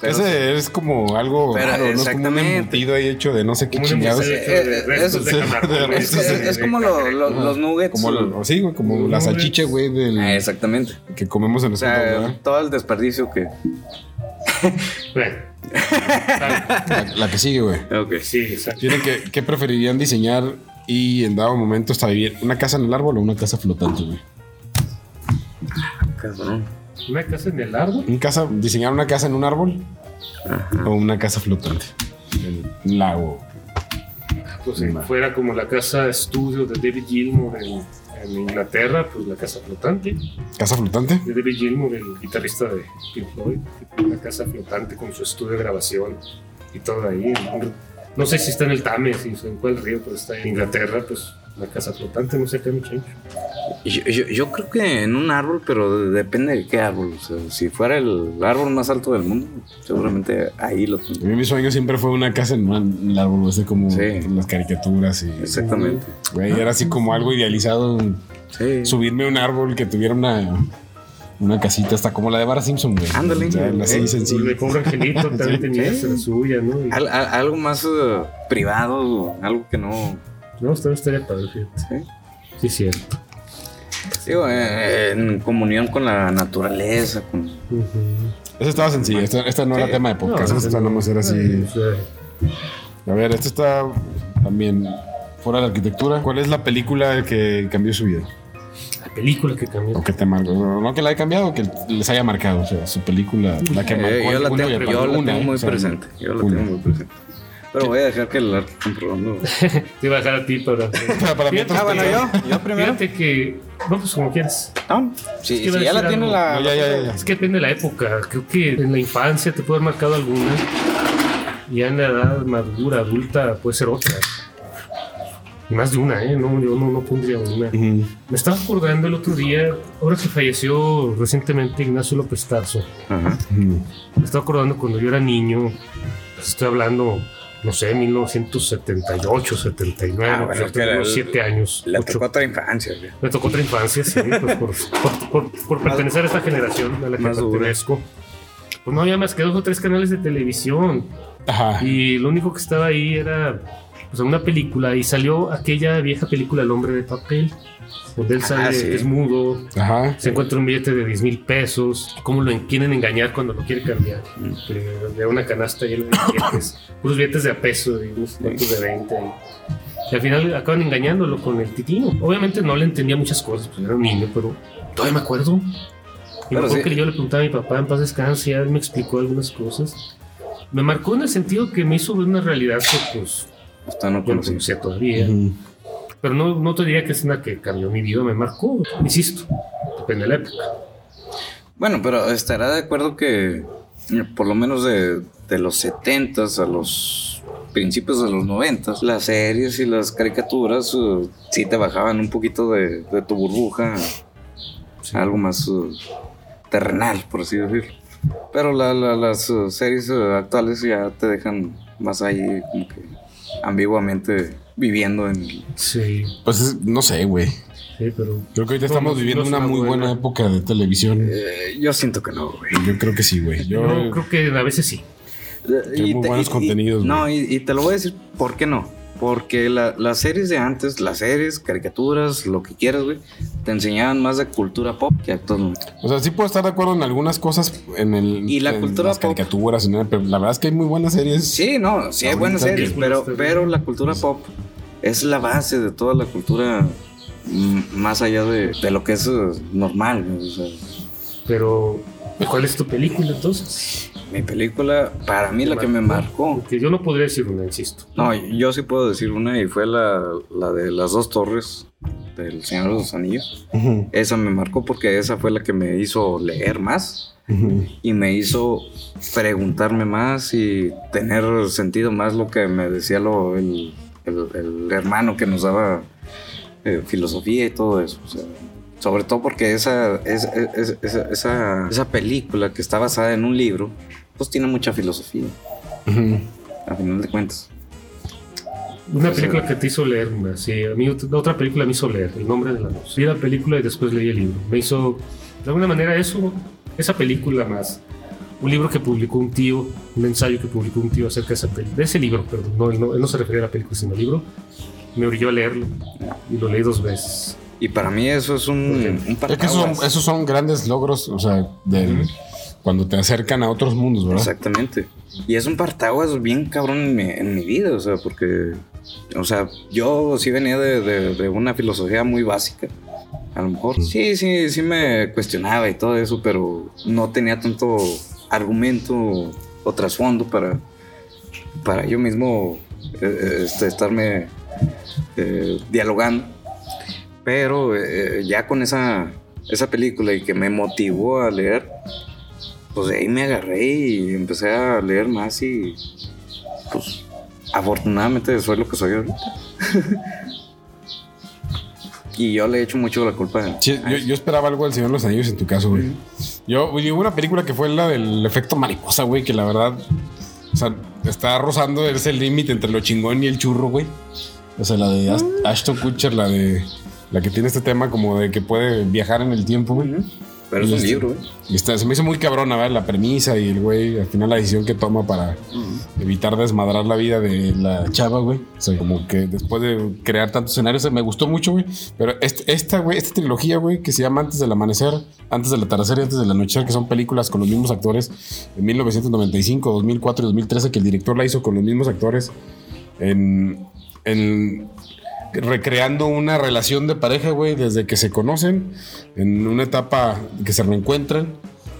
Pero- Ese es como algo Pero raro, ¿no? Es como un exactamente. embutido ahí hecho de no sé qué chingados. Eh, es- como lo- lo- los nuggets. Como lo- sí, güey, como Los la nuggets. salchicha, güey, del Ah, exactamente. que comemos en O los sea, todo el desperdicio que. Bueno. la, la que sigue, güey. Ok. Sí, exacto. Tienen que, ¿qué preferirían diseñar y en dado momento hasta vivir? ¿Una casa en el árbol o una casa flotante, güey? Cabrón. Una casa en el árbol. ¿Un casa, ¿Diseñar una casa en un árbol Ajá. o una casa flotante? En un lago. pues si fuera como la casa estudio de David Gilmour en, en Inglaterra, pues la casa flotante ¿Casa flotante? de David Gilmour, el guitarrista de Pink Floyd, la casa flotante con su estudio de grabación y todo ahí. No sé si está en el Thames, si en cuál río, pero está en Inglaterra, pues la casa flotante, no sé qué mucho. Yo, yo, yo creo que en un árbol, pero de- depende de qué árbol. O sea, si fuera el árbol más alto del mundo, seguramente ahí lo A tendría. mí mi sueño siempre fue una casa en un el árbol, ese como Sí. en las caricaturas y... Exactamente. Güey, era así como algo idealizado. Sí. Subirme a un árbol que tuviera una, una casita hasta como la de Bart Simpson, güey. Ándale. O sea, así Eh, El sencillo. también tenía Sí. la suya, ¿no? Y- Al- al- algo más eh, privado, algo que no. No, esta estaría padre, fíjate. Sí. Sí, cierto. Digo, eh, en comunión con la naturaleza. Con... Esa estaba sencilla. Esta, esta no era tema de podcast. No, esta no, nomás era así. A ver, esta está también fuera de la arquitectura. ¿Cuál es la película que cambió su vida? La película que cambió. O que te marcó. No que la haya cambiado, que les haya marcado. O sea, su película, la que marcó. Eh, yo la tengo, aparte. yo la tengo muy O sea, presente. Yo la una. tengo muy presente. Pero voy a dejar que el arte comprobando. Te iba a dejar a ti para. Para- para mí, Ah, bueno, yo, yo primero. Fíjate que. No, pues como quieras. No, si, Es que si ya la tiene la. No, ya, ya, ya. Es que depende de la época. Creo que en la infancia te puede haber marcado alguna. Y ya en la edad madura, adulta, puede ser otra. Y más de una, ¿eh? No, yo no, no pondría una. Me estaba acordando el otro día, ahora que falleció recientemente Ignacio López Tarso. Ajá. Ujú. Me estaba acordando cuando yo era niño. pues estoy hablando, no sé, 1978, 79. Ah, bueno, el- 7 años. Le ocho. tocó otra infancia. güey. Me tocó otra infancia, sí, pues por, por- por- por pertenecer a esta generación a la que más dura. pertenezco. Pues no había más que dos o tres canales de televisión. Ajá. Y lo único que estaba ahí era pues, una película. Y salió aquella vieja película El hombre de papel. Donde él sale, Ah, sí. es mudo, Ajá. se encuentra un billete de 10 mil pesos. ¿Cómo lo en- quieren engañar cuando lo quiere cambiar? Mm. De, de una canasta llena de billetes. puros billetes de a peso y unos cuantos de 20. Y, y al final acaban engañándolo con el titino. Obviamente no le entendía muchas cosas, pues era un niño, pero todavía me acuerdo. Y me acuerdo sí. que yo le preguntaba a mi papá en paz descanse y él me explicó algunas cosas. Me marcó en el sentido que me hizo ver una realidad que pues No conocía todavía. Pero no, no te diría que es una que cambió mi vida, me marcó, insisto, depende de la época. Bueno, pero estará de acuerdo que por lo menos de, de los 70s a los principios de los 90s, las series y las caricaturas eh, sí te bajaban un poquito de, de tu burbuja algo más eh, terrenal, por así decirlo. Pero la- la- las eh, series actuales ya te dejan más ahí como que ambiguamente viviendo en... Sí, Pues es- no sé, güey. sí, pero Creo que ahorita No, estamos viviendo no es una una muy buena buena. época de televisión. eh, yo siento que no, güey. Yo creo que sí, güey. Yo, creo que a veces sí. Hay muy buenos contenidos, No, güey. y, y te lo voy a decir por qué no. Porque la- las series de antes, las series, caricaturas, lo que quieras, güey, te enseñaban más de cultura pop que actualmente. o sea, sí puedo estar de acuerdo en algunas cosas en el Y la en cultura las pop. caricaturas, pero la verdad es que hay muy buenas series. Sí, no, sí hay buenas series, pero, pero la cultura pop es la base de toda la cultura mm, más allá de, de lo que es eh, normal. güey, o sea, Pero, ¿cuál es tu película entonces? Mi película, para mí la que me marcó. Porque yo no podría decir una, insisto. No, yo sí puedo decir una y fue la, la de las dos torres del Señor de los Anillos. Ujú, Esa me marcó porque esa fue la que me hizo leer más ujú. y me hizo preguntarme más y tener sentido más lo que me decía lo, el, el- el hermano que nos daba eh, filosofía y todo eso. o sea, sobre todo porque esa, es- es- esa, esa, esa película que está basada en un libro, pues tiene mucha filosofía, Ujú. a final de cuentas. Una película que te hizo leer, una, sí. A mí ot- otra película me hizo leer, El nombre de la luz. Vi la película y después leí el libro. Me hizo, de alguna manera, eso, esa película más. Un libro que publicó un tío, un ensayo que publicó un tío acerca de, esa peli- de ese libro, perdón. No, él no, él no se refería a la película, sino al libro. Me orilló a leerlo y lo leí dos veces. Y para mí eso es un, un Es que esos son, esos son grandes logros, o sea, del- cuando te acercan a otros mundos, ¿verdad? Exactamente. Y es un partaguas bien cabrón en mi, vida, o sea, porque, o sea, yo sí venía de, de- una filosofía muy básica. A lo mejor sí, sí, sí me cuestionaba y todo eso, pero no tenía tanto argumento o trasfondo para, para yo mismo eh, eh, este, estarme eh, dialogando. Pero ya con esa, esa película y que me motivó a leer, pues de ahí me agarré y empecé a leer más y pues afortunadamente soy lo que soy ahorita. y yo le he hecho mucho la culpa. Sí, yo, yo esperaba algo del Señor de los Anillos en tu caso, güey. Yo, güey, hubo una película que fue la del efecto mariposa, güey, que la verdad, o sea, está rozando ese límite entre lo chingón y el churro, güey. O sea, la de Ash- Ashton Kutcher, la de la que tiene este tema como de que puede viajar en el tiempo, güey. Pero es un este- libro, ¿eh? Y está, se me hizo muy cabrona, ¿verdad? La premisa y el güey, al final la decisión que toma para evitar desmadrar la vida de la chava, güey. O sea, como que después de crear tantos escenarios, me gustó mucho, güey. Pero este- esta, güey, esta trilogía, güey, que se llama Antes del Amanecer, Antes del Atardecer y Antes del Anochecer, que son películas con los mismos actores en 1995, 2004 y 2013, que el director la hizo con los mismos actores en... en recreando una relación de pareja, güey, desde que se conocen, en una etapa que se reencuentran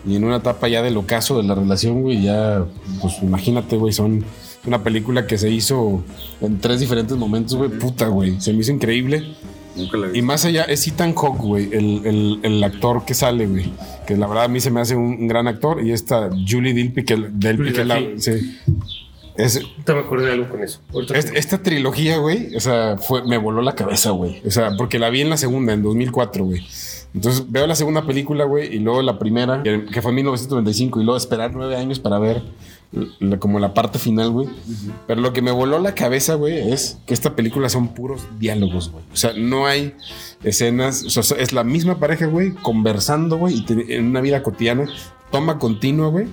y en una etapa ya del ocaso de la relación, güey, ya, pues imagínate, güey, son una película que se hizo en tres diferentes momentos, güey, puta, güey, se me hizo increíble. Y más allá, es Ethan Hawke, güey, el, el- el actor que sale, güey, que la verdad a mí se me hace un, un gran actor, y esta Julie Delpy, que, Delpy, Julie que la- sí. Es, Ahorita me de algo con eso. Ahorita Est- esta trilogía, güey, o sea, fue, me voló la cabeza, güey. O sea, porque la vi en la segunda, en 2004, güey. Entonces veo la segunda película, güey, y luego la primera, que, que fue en 1995, y luego esperar nueve años para ver la- como la parte final, güey. Pero lo que me voló la cabeza, güey, es que esta película son puros diálogos, güey. O sea, no hay escenas, o sea, es la misma pareja, güey, conversando, güey, y te- en una vida cotidiana, toma continua, güey,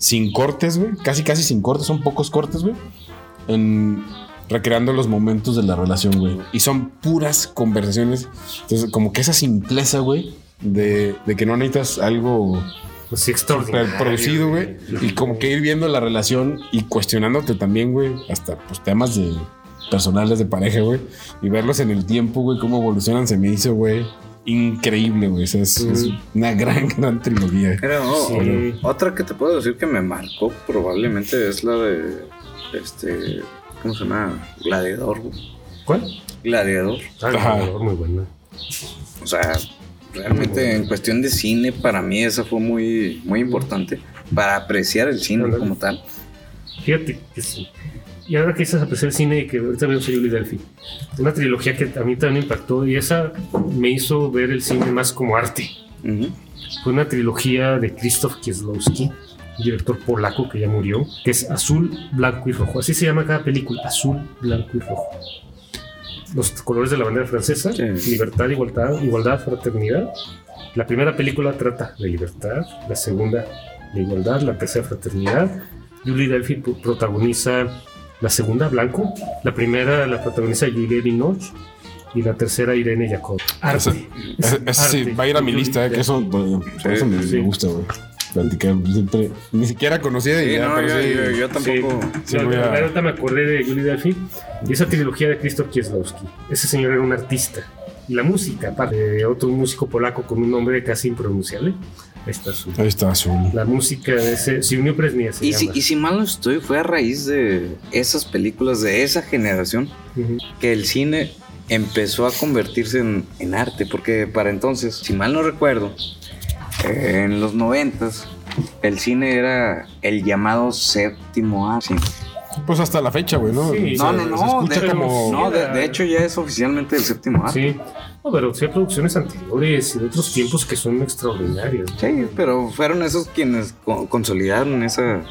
sin cortes, güey, casi, casi sin cortes, son pocos cortes, güey en recreando los momentos de la relación, güey. Y son puras conversaciones. Entonces, como que esa simpleza, güey, de, de que no necesitas algo extraordinario. super producido, güey. Y como que ir viendo la relación y cuestionándote también, güey, hasta pues temas de personales de pareja, güey. Y verlos en el tiempo, güey, cómo evolucionan, se me hizo, güey. Increíble, güey. O sea, es, es una gran, gran trilogía. Pero, oh, Sí. otra que te puedo decir que me marcó probablemente es la de este ¿cómo se llama? Gladiador. güey. ¿Cuál? Gladiador. Ah, no, muy buena. O sea, realmente en cuestión de cine para mí esa fue muy muy importante para apreciar el cine como tal. Fíjate que sí. Y ahora que dices apreciar el cine, que ahorita veo Julie Delphi, una trilogía que a mí también me impactó y esa me hizo ver el cine más como arte. Ujú. Fue una trilogía de Krzysztof Kieslowski, director polaco que ya murió, que es Azul, Blanco y Rojo. Así se llama cada película, Azul, Blanco y Rojo. Los colores de la bandera francesa, Sí. libertad, igualdad, igualdad, fraternidad. La primera película trata de libertad, la segunda de igualdad, la tercera fraternidad. Julie Delphi pro- protagoniza la segunda, Blanco. La primera la protagoniza Julie Binoche y la tercera Irene Jacob. Arte. Ese- ese sí, Arte. va a ir a mi lista, eh, que eso, por eso me, sí. me gusta, güey. Platicar, siempre, ni siquiera conocía de Sí, no, pero yo, sí. yo- yo tampoco. Sí, No, voy de a- ahorita me acordé de Julie Delphi y esa trilogía de Krzysztof Kieslowski. Ese señor era un artista. Y la música, aparte de otro músico polaco con un nombre casi impronunciable, está. Ahí está azul. La música de ese. Siunio Presnia se Y si, y si mal no estoy, fue a raíz de esas películas de esa generación que el cine empezó a convertirse en, en arte, porque para entonces, si mal no recuerdo, eh, en los noventas el cine era el llamado séptimo arte. Pues hasta la fecha, güey, ¿no? Sí. No, no, Se no, escucha de, como. no, de, de hecho ya es oficialmente el séptimo arte. Sí. No, pero sí hay producciones anteriores y de otros tiempos que son extraordinarias. Sí, pero fueron esos quienes co- consolidaron esa eh,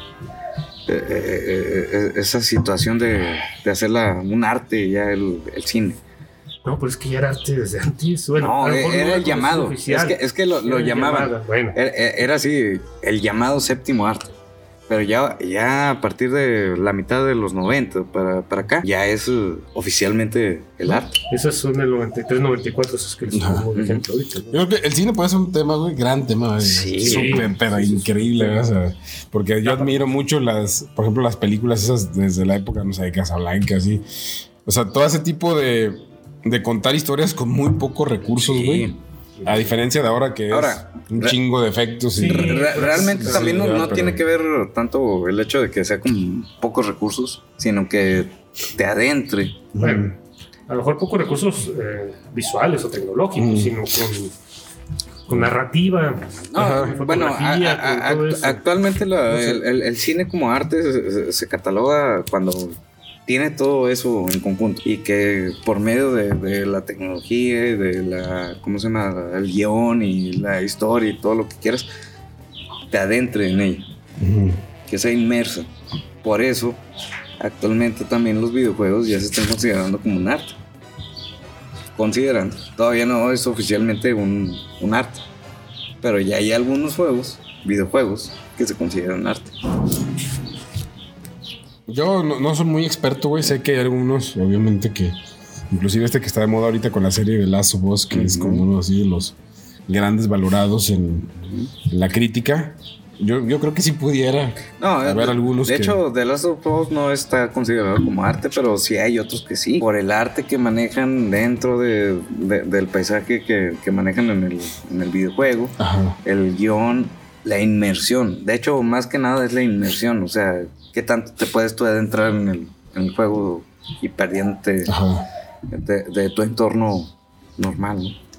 eh, eh, esa situación de, de hacerla un arte ya el, el cine. No, pero es que ya era arte desde antes. Bueno, no, era el llamado. Es que, es que lo, lo llamaban. llamada, Bueno, Era, era así, el llamado séptimo arte. Pero ya, ya a partir de la mitad de los 90 para, para acá, ya es eh, oficialmente el arte. esas son el 93, 94, esas que les pongo de ejemplo ahorita. ¿no? Yo creo que el cine puede ser un tema, güey, gran tema, güey. Sí. Súper, pero increíble, güey, o sea, porque yo admiro mucho las, por ejemplo, las películas esas desde la época, no sé, de Casablanca, así. O sea, todo ese tipo de, de contar historias con muy pocos recursos, Sí. güey. A diferencia de ahora que Ahora, es un chingo de efectos. y-. Re- realmente Sí, también no, ya, no pero- tiene que ver tanto el hecho de que sea con pocos recursos, sino que te adentre. Bueno, a lo mejor pocos recursos eh, visuales o tecnológicos, Mm. sino con, con narrativa. No, con bueno, fotografía, a- a- con todo act- eso. actualmente la- No sé. el, el- el cine como arte se cataloga cuando tiene todo eso en conjunto y que por medio de, de la tecnología y de la, ¿cómo se llama? El guion y la historia y todo lo que quieras, te adentre en ella, Ujú. que sea inmersa. Por eso, actualmente también los videojuegos ya se están considerando como un arte. Considerando, todavía no es oficialmente un, un arte, pero ya hay algunos juegos, videojuegos, que se consideran arte. Yo no, no soy muy experto, güey. Sé que hay algunos, obviamente, que. Inclusive este que está de moda ahorita con la serie de Last of Us, que es como uno así de los grandes valorados en, en la crítica. Yo, yo creo que si pudiera. No, ver, de, algunos de que- hecho, The Last of Us no está considerado como arte, pero sí hay otros que sí. Por el arte que manejan dentro de- de- del paisaje que, que manejan en el, en el videojuego, Ajá. el guion, la inmersión. De hecho, más que nada es la inmersión. O sea, qué tanto te puedes tú adentrar en el, en el juego y perdiéndote Ajá. de, de tu entorno normal, ¿no?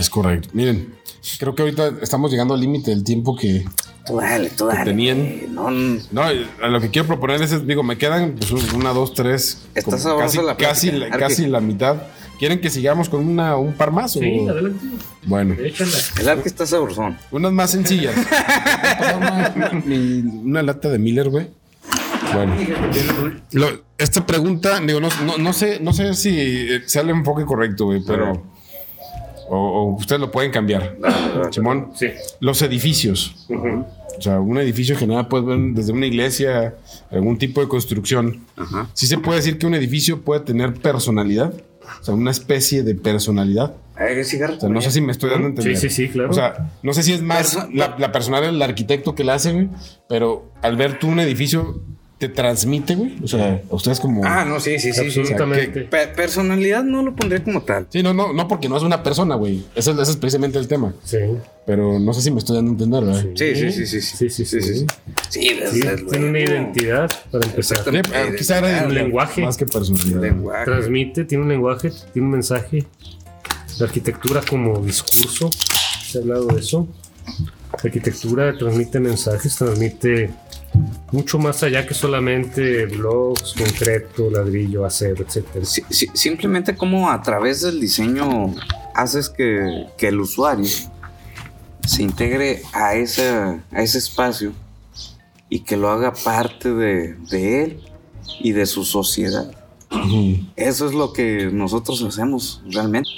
Es correcto. Miren, creo que ahorita estamos llegando al límite del tiempo que. Tú dale, tú dale. tenían. No, no. Lo que quiero proponer es, digo, me quedan pues, una, dos, tres. Está como sabrosa casi, la casi, la, casi la mitad. ¿Quieren que sigamos con una, un par más? o- Sí, adelante. Bueno, Échala. El arte está sabrosón. unas más sencillas. una, lata de Miller, güey. Bueno, lo- esta pregunta, digo, no, no, no sé, no sé si eh, sea el enfoque correcto, güey, pero. O, o ustedes lo pueden cambiar. Simón, Sí. los edificios. O sea, un edificio en general puede ver desde una iglesia, algún tipo de construcción. Ajá. Sí se puede decir que un edificio puede tener personalidad. O sea, una especie de personalidad. O sea, no sé si me estoy dando a entender. Sí, sí, sí, claro. O sea, no sé si es más Perso- la, la personalidad del arquitecto que la hace, güey. Pero al ver tú un edificio, te transmite, güey. O sea, a ustedes como. Ah, no, sí, sí, sí. Absolutamente. Pe- personalidad no lo pondría como tal. Sí, no, no, no porque no es una persona, güey. Ese, es- ese es precisamente el tema. Sí. Pero no sé si me estoy dando a entender, ¿verdad? Sí, sí, sí, sí. Sí, sí, sí. sí. Tiene una identidad para empezar. Eh, quizá era Un lenguaje. Más que personalidad. Lenguaje. Transmite, tiene un lenguaje, tiene un mensaje. La arquitectura como discurso, se ha hablado de eso. La arquitectura transmite mensajes, transmite mucho más allá que solamente blogs, concreto, ladrillo, acero. Sí, sí, simplemente como a través del diseño haces que, que el usuario se integre a, esa, a ese espacio y que lo haga parte de, de él y de su sociedad. Eso es lo que nosotros hacemos realmente.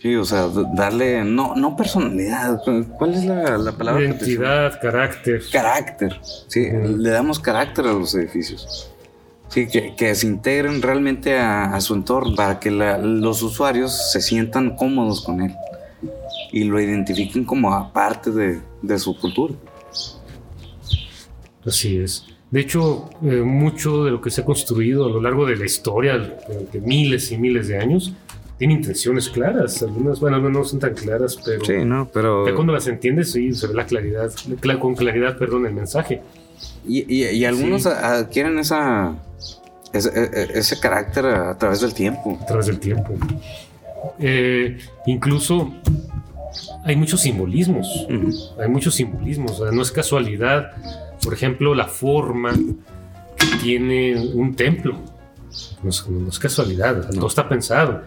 Sí, o sea, darle, no, no personalidad, ¿cuál es la, la palabra? que utilizamos? Identidad, carácter. carácter. Sí, le damos carácter a los edificios. Sí, que, que se integren realmente a, a su entorno para que la- los usuarios se sientan cómodos con él y lo identifiquen como aparte de, de su cultura. Así es. De hecho, eh, mucho de lo que se ha construido a lo largo de la historia, de miles y miles de años, tiene intenciones claras. Algunas, bueno, no son tan claras, pero no, pero... ya cuando las entiendes, sí, se ve la claridad, cla- con claridad, perdón, el mensaje. Y, y- y algunos Sí. adquieren esa, ese, e- e- ese carácter a, través del tiempo. a través del tiempo. Eh, incluso hay muchos simbolismos, hay muchos simbolismos, o sea, no es casualidad, por ejemplo, la forma que tiene un templo, no es, no es casualidad, o sea, todo está pensado.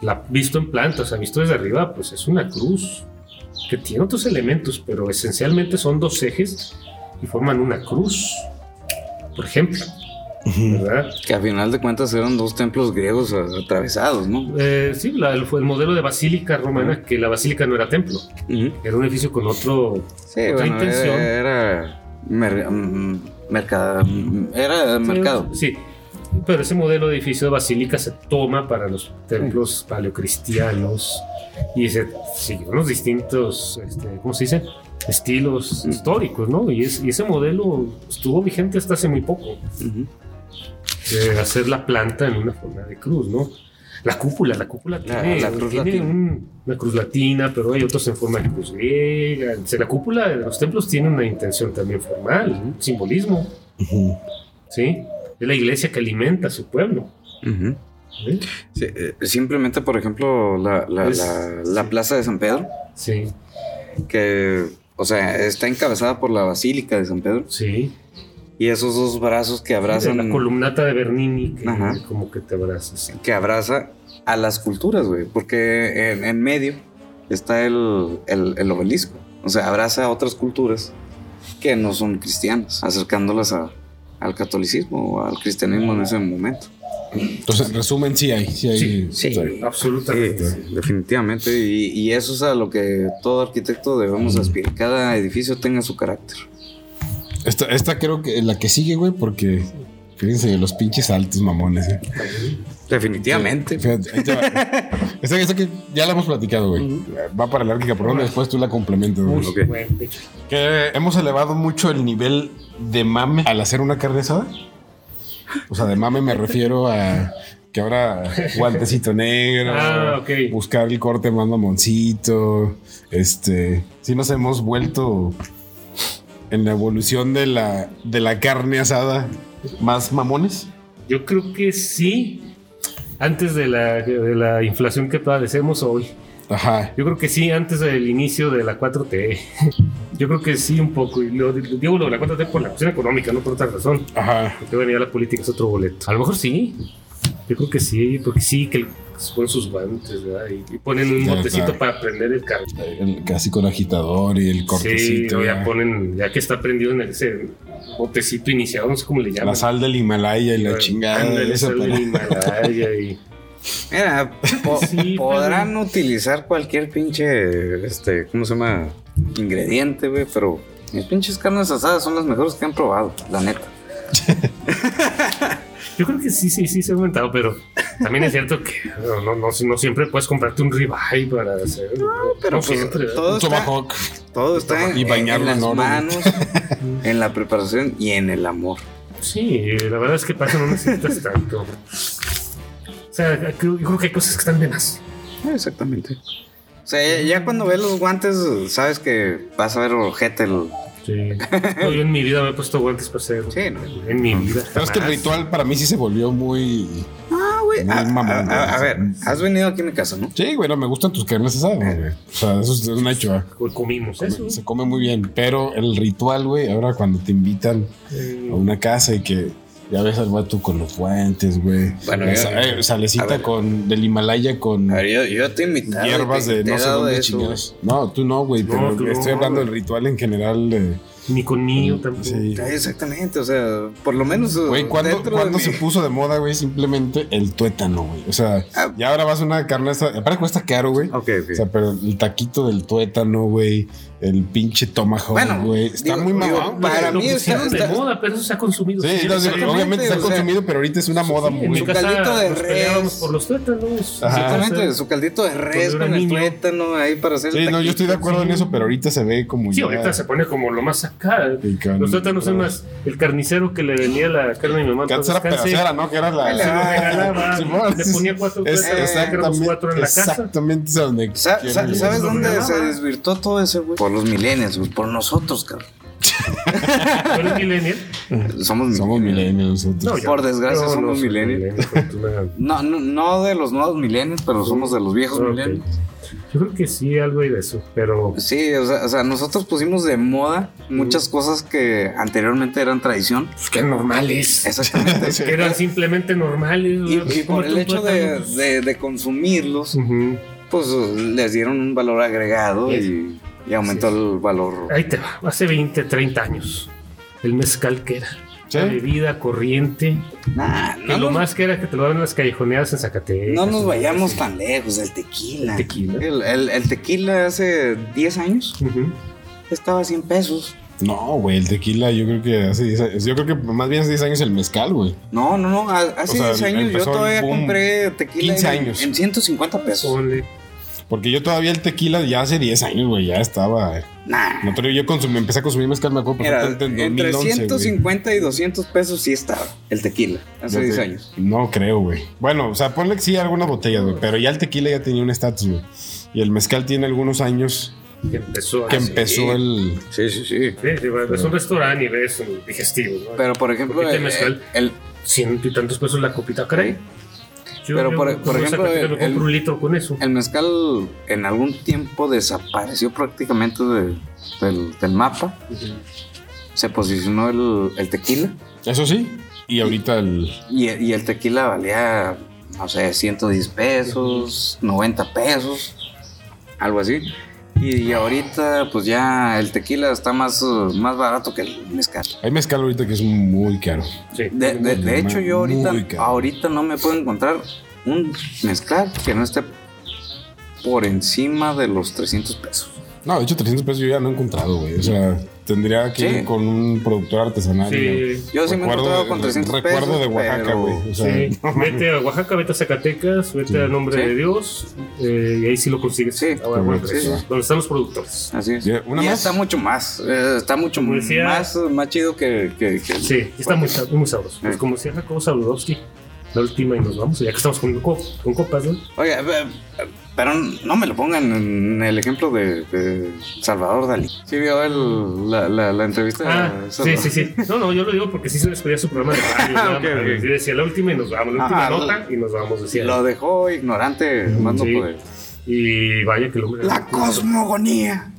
La, visto en planta, o sea, visto desde arriba, pues es una cruz que tiene otros elementos, pero esencialmente son dos ejes y forman una cruz, por ejemplo, ¿verdad? Que a final de cuentas eran dos templos griegos atravesados, ¿no? Eh, sí, la- fue el modelo de basílica romana, que la basílica no era templo, era un edificio con otro, Sí, otra bueno, intención. era, era, mer- mm, mercado, mm, era mercado. Sí, pero ese modelo de edificio de basílica se toma para los templos paleocristianos y se siguió los distintos, este, ¿cómo se dice? Estilos históricos, ¿no? Y, es- y ese modelo estuvo vigente hasta hace muy poco, Ujú. de hacer la planta en una forma de cruz, ¿no? La cúpula, la cúpula La- tiene, la cruz tiene un- una cruz latina, pero hay otros en forma de cruz griega. O sea, la cúpula de los templos tiene una intención también formal, un simbolismo, Ujú. ¿sí? Es la iglesia que alimenta a su pueblo. ¿Eh? Sí, simplemente, por ejemplo, la, la, Es- la- la sí. plaza de San Pedro, Sí, que, o sea, está encabezada por la Basílica de San Pedro. sí. Y esos dos brazos que abrazan, La columnata de Bernini que Ajá. como que te abrazas. que abraza a las culturas, güey. Porque en, en medio está el, el, el obelisco. O sea, abraza a otras culturas que no son cristianas, acercándolas a- al catolicismo o al cristianismo en ese momento. Entonces, en resumen, sí hay. Sí hay. Sí, sí. Absolutamente. Sí, definitivamente. Y, y eso es a lo que todo arquitecto debemos aspirar. Cada edificio tenga su carácter. Esta, esta creo que la que sigue, güey, porque fíjense, los pinches altos mamones, eh. Definitivamente. Esta que ya la hemos platicado, güey. Va para la árquica, por donde después tú la complementas, güey. Uy, Ok. bueno, de hecho, Que hemos elevado mucho el nivel de mame al hacer una carne asada. O sea, de mame me refiero a que ahora guantecito negro, Ah, ok. buscar el corte más mamoncito. Este, sí nos hemos vuelto en la evolución de la, de la carne asada más mamones. Yo creo que sí. Antes de la, de la inflación que padecemos hoy. Ajá. Yo creo que sí, antes del inicio de la 4T. Yo creo que sí, un poco. Y lo, digo lo de la 4T por la cuestión económica, no por otra razón. Ajá. Porque bueno, ya la política es otro boleto. A lo mejor sí. Yo creo que sí, porque sí, que se ponen sus guantes, ¿verdad? Y, y ponen un Ya, botecito claro. para prender el carro. Casi con agitador y el Sí, cortecito. o ya ya. ponen, ya que está prendido en ese botecito iniciado, no sé cómo le llaman. la sal del Himalaya y la chingada. Ándale, eso sal para- del Himalaya y... Mira, po- Sí, podrán utilizar cualquier pinche, este, ¿cómo se llama? Ingrediente, güey, pero mis pinches carnes asadas son las mejores que han probado, la neta. Yo creo que sí, sí, sí se ha aumentado, pero también es cierto que no, no, no, no siempre puedes comprarte un ribeye para hacer. No, pero no pues, siempre. ¿verdad? todo Un está, tomahawk. todo está en, Y bañarlo en en las manos, en la preparación y en el amor. Sí, la verdad es que para eso no necesitas tanto. O sea, creo- yo creo que hay cosas que están de más. Ah, Exactamente. O sea, ya, ya cuando ves los guantes, sabes que vas a ver ojete el... Sí. No, yo en mi vida me he puesto guantes para hacer. Sí, ¿no? En mi vida. Pero es que el ritual para mí sí se volvió muy. Ah, güey. Muy A, mamón, a- a- a ver, has venido aquí a mi casa, ¿no? Sí, güey, no, me gustan tus carnes asadas, güey. O sea, eso es un hecho. ¿eh? Comimos eso. Se come muy bien. Pero el ritual, güey, ahora cuando te invitan Eh, a una casa y que ya ves al vato con los guantes, güey. Bueno, La yo- sa- eh, salecita ver. con del Himalaya con A ver, yo, yo te hierbas te- de te no sé dónde chingados. No, tú no, güey, No, pero tú estoy hablando del ritual en general. eh, Ni conmigo tampoco. sí. Exactamente, o sea, por lo menos. Güey, ¿cuándo, cuándo mi- se puso de moda, güey? Simplemente el tuétano, güey. O sea, Ah. ya ahora vas a una carne. Aparte cuesta caro, güey. Ok, ok. O sea, pero el taquito del tuétano, güey. El pinche tomahawk, Bueno, güey. Está digo, muy mamón, para mí está- de está- moda, pero eso se ha consumido. Sí, no, sí, obviamente se ha o sea, consumido, pero ahorita es una moda Sí, muy. Su caldito de res. por los tuétanos. Ajá. Exactamente, su caldito de res con el tuétano ahí para hacer. Sí, el no, yo estoy de acuerdo en eso, pero ahorita se ve como Sí, ya- ahorita se pone como lo más acá. Los tuétanos son más el carnicero que le venía la carne a mi mamá. Descanse, pedacera, ¿no? Que era la. Le ponía cuatro tuétanos, exactamente, cuatro en la casa. ¿Sabes dónde se desvirtó todo eso, güey? Por los millennials, güey, por nosotros, cabrón. ¿Tú eres millennial? Somos, Somos millennials. millennials nosotros. Por desgracia somos soy millennials. afortunadamente. No, no, no de los nuevos millennials, pero somos de los viejos Ok. millennials. Yo creo que sí, algo hay de eso, pero Sí, o sea, o sea, nosotros pusimos de moda muchas cosas que anteriormente eran tradición. pues qué normales. Exactamente. Sí. Que eran simplemente normales. Y, y por el hecho de, tuétano, pues. de- de consumirlos, pues les dieron un valor agregado y, y aumentó Sí. el valor. Ahí te va, hace 20, 30 años. El mezcal que era. Sí. La bebida corriente. Nah, Que no, lo nos- más que era que te lo daban en las callejoneadas en Zacatecas. no nos vayamos tan lejos, el tequila. El tequila. El, el- el tequila hace 10 años Ujú. estaba a 100 pesos. No, güey, el tequila yo creo que hace 10 años. Yo creo que más bien hace 10 años el mezcal, güey. No, no, no. Hace O sea, 10 años yo todavía compré tequila 15 en, años. en 150 pesos. Ponle. Porque yo todavía el tequila ya hace 10 años, güey, ya estaba. Nah. No, pero yo consumí, empecé a consumir mezcal, me acuerdo Era, en entre 2011, güey. 150 y 200 pesos sí estaba el tequila. Hace Yo 10 te- años. No creo, güey. Bueno, o sea, ponle que sí algunas botellas, güey. Pero ya el tequila ya tenía un estatus, güey. Y el mezcal tiene algunos años Que empezó que empezó el. Sí, sí, sí. Sí, sí, bueno, es un restaurante y ves un digestivo. ¿no? Pero por ejemplo, el, mezcal. el- ciento y tantos pesos la copita, caray. Yo, Pero yo por- cuando por ejemplo, el- compro un litro con eso. El mezcal en algún tiempo desapareció prácticamente de- del, del mapa. Se posicionó el, el tequila. Eso sí. Y ahorita el. Y, y el tequila valía, no sé, 110 pesos, 90 pesos, algo así. Y, y ahorita, pues ya el tequila está más, uh, más barato que el mezcal. Hay mezcal ahorita que es muy caro. Sí. De, de- de hecho, yo ahorita, ahorita no me puedo encontrar un mezcal que no esté por encima de los 300 pesos. No, de hecho, 300 pesos yo ya no he encontrado, güey. O sea, tendría que Sí. ir con un productor artesanal. Sí. Yo sí me he Recuerdo encontrado de- con 300 Recuerdo pesos, de Oaxaca, pero- güey. O sea, Sí, vete a Oaxaca, vete a Zacatecas, vete Sí. a nombre Sí. de Dios eh, y ahí sí lo consigues Sí, a buen correcto, precio. sí. Donde están los productores. Así es. Ya, una y más. está mucho más, eh, está mucho decía- más, más chido que... que, que- Sí, está muy, sab- muy sabroso. Pues como decía Jacobo Saludowski, la última y nos vamos, ya que estamos con, co- con copas, ¿no? Oye, eh, pero no me lo pongan en el ejemplo de, de Salvador Dalí. ¿Sí vio el, la, la, la entrevista? Ah, sí, sí, sí. No, no, yo lo digo porque sí se despedía su programa de radio. Ah, nada ok, más. ok. Y decía la última y nos vamos, la última nota y nos vamos, decía. Lo dejó ignorante, más no Sí. poder. Y vaya que el hombre. La cosmogonía.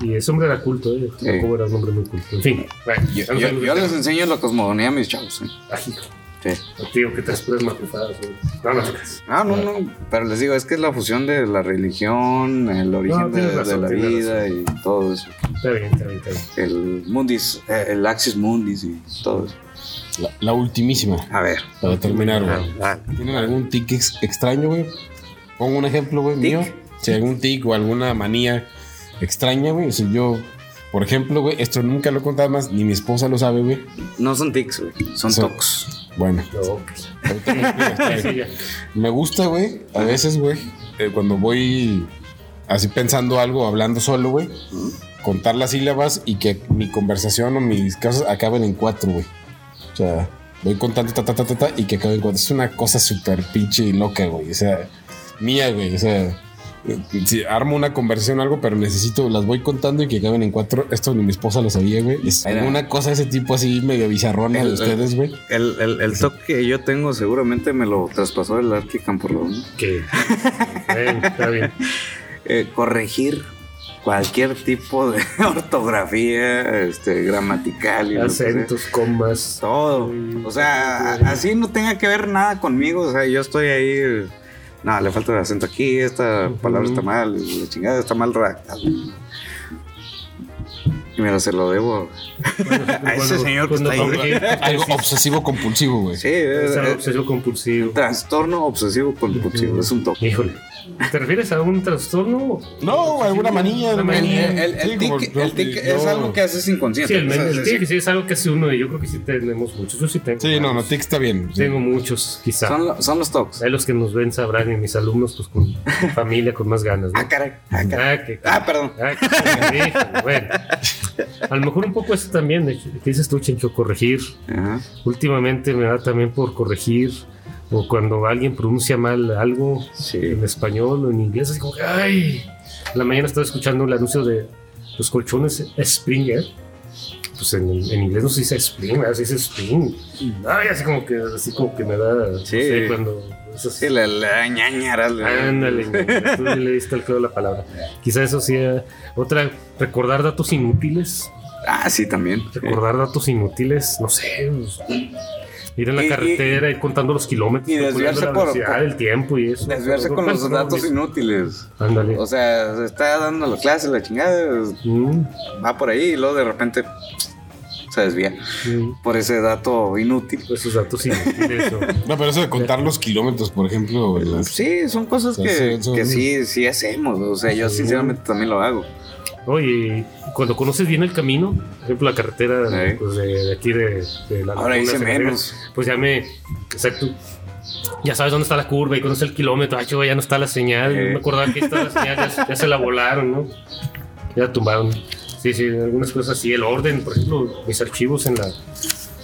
Y ese hombre era culto, ¿eh? Sí. Era un hombre muy culto. En fin, bueno, Yo, les enseño la cosmogonía a mis chavos. ¿eh? Hijo. Sí. Tío, que te puras macufadas, güey. No, no creas. No, no. Pero les digo, es que es la fusión de la religión, el origen No, de, razón, la vida y todo eso. Está bien, está bien, está bien. El Mundis, eh, el Axis Mundis y todo eso. La, la ultimísima. A ver. Para terminar, Ah, güey. ah, ¿Tienen algún tic ex- extraño, güey? Pongo un ejemplo, güey, mío. Si algún tic o alguna manía extraña, güey. Si yo, por ejemplo, güey, esto nunca lo he contado más, ni mi esposa lo sabe, güey. No son tics, güey. Son Son- tocs. Bueno, pues. me gusta, güey, a veces, güey, eh, cuando voy así pensando algo, hablando solo, güey, contar las sílabas y que mi conversación o mis casos acaben en cuatro, güey. O sea, voy contando ta, ta, ta, ta, ta, y que acaben en cuatro. Es una cosa súper pinche y loca, güey. O sea, mía, güey. O sea, si armo una conversación o algo, pero necesito, las voy contando y que acaben en cuatro. Esto ni mi esposa lo sabía, güey. Es alguna cosa de ese tipo así medio bizarrona El- de ustedes, güey. El, el, el toque que yo tengo seguramente me lo traspasó el Arqui Campurrón. Que. Está bien. Eh, corregir cualquier tipo de ortografía, este, gramatical y. Acentos, comas. Todo. O sea, así no tenga que ver nada conmigo. O sea, yo estoy ahí. Eh, No, le falta el acento aquí, esta palabra está mal, la chingada está mal redactada. Y mira, se lo debo. A ese señor que está ahí. Algo obsesivo compulsivo, güey. Sí, es, Es algo es- obsesivo compulsivo. trastorno obsesivo compulsivo. Es un toque. Híjole. ¿Te refieres a un trastorno? No, alguna manía. Una güey. manía. El, el- el Sí, tic, como- el tic es algo que haces inconsciente. Sí, el, tic decir, sí es algo que hace uno y yo creo que sí tenemos muchos. Yo sí tengo. Sí, no, no, tic está bien. Sí. Tengo muchos, quizá. son, lo- son los toques. Hay los que nos ven sabrán y mis alumnos, pues con familia, con más ganas. ¿no? Ah, caray. Ah, caray. Ah, que- Ah, perdón. Ah, bueno. A lo mejor un poco eso también, de que dices tú, Chencho, corregir. Ajá. Últimamente me da también por corregir. O cuando alguien pronuncia mal algo Sí. en español o en inglés, así como ay. La mañana estaba escuchando el anuncio de los colchones Springer. Pues en, en inglés no se dice Spring, ¿verdad? se dice Spring. Ay, así como que, así como que me da. no Sí. sé, cuando. esas- Sí, la, la ñañara. Ándale, tú le diste el clavo a la palabra. Quizá eso sea otra, recordar datos inútiles. Ah, sí, también. Sí. Recordar datos inútiles, no sé. pues, ir en la Y- y- carretera, ir contando los kilómetros, y desviarse por- el tiempo y eso. Desviarse con los datos inútiles. Ándale. O sea, se está dando la clase, la chingada, Mm, va por ahí y luego de repente se desvía mm, por ese dato inútil. esos datos inútiles. No, pero eso de contar los kilómetros, por ejemplo, las- Sí, son cosas que, sí, son- que sí, sí hacemos. O sea, yo Sí. sinceramente también lo hago. Oye, cuando conoces bien el camino, por ejemplo, la carretera Sí. pues, de, de aquí de, de la Ahora Zacatecas, menos. Pues ya me. Exacto. Ya sabes dónde está la curva y conoces el kilómetro. Ay, chico, ya no está la señal. Sí. No me acordaba que está la señal. Ya, ya se la volaron, ¿no? Ya la tumbaron. Sí, sí, algunas cosas así. El orden, por ejemplo, mis archivos en la,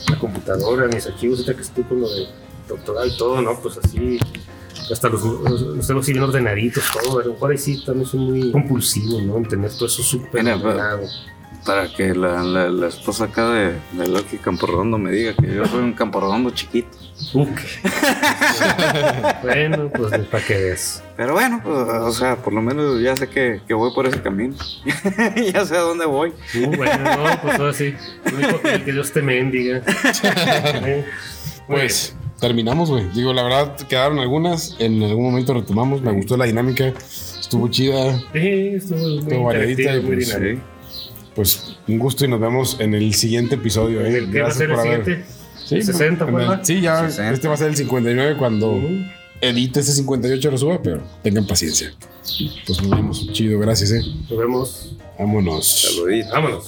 la computadora, mis archivos, ahorita que estoy con lo de doctorado y todo, ¿no? Pues así. Hasta los, los, los bien ordenaditos, todo. A lo mejor ahí sí también soy muy compulsivo, ¿no? En tener todo eso súper ordenado. para que la, la, la esposa acá de, de Loki Camporredondo me diga que yo soy un Camporredondo chiquito. Bueno, pues para que veas. Pero bueno, pues, o sea, por lo menos ya sé que, que voy por ese camino. ya sé a dónde voy. Uh, bueno, no, pues ahora sí. Lo único que, que Dios te mendiga. Pues terminamos, güey. Digo, la verdad, quedaron algunas. En algún momento retomamos. Me gustó la dinámica. Estuvo chida. Sí, estuvo muy Estuvo variadita y pues. Pues un gusto y nos vemos en el siguiente episodio. ¿En ¿eh? el que va a ser el por haber- siguiente? Sí, ¿El 60 en fue, el-? Sí, ya. 60. Este va a ser el 59 cuando Ujú. edite ese 58 lo suba, pero tengan paciencia. Pues nos vemos. Chido, gracias, eh. Nos vemos. Vámonos. Saludito. Vámonos.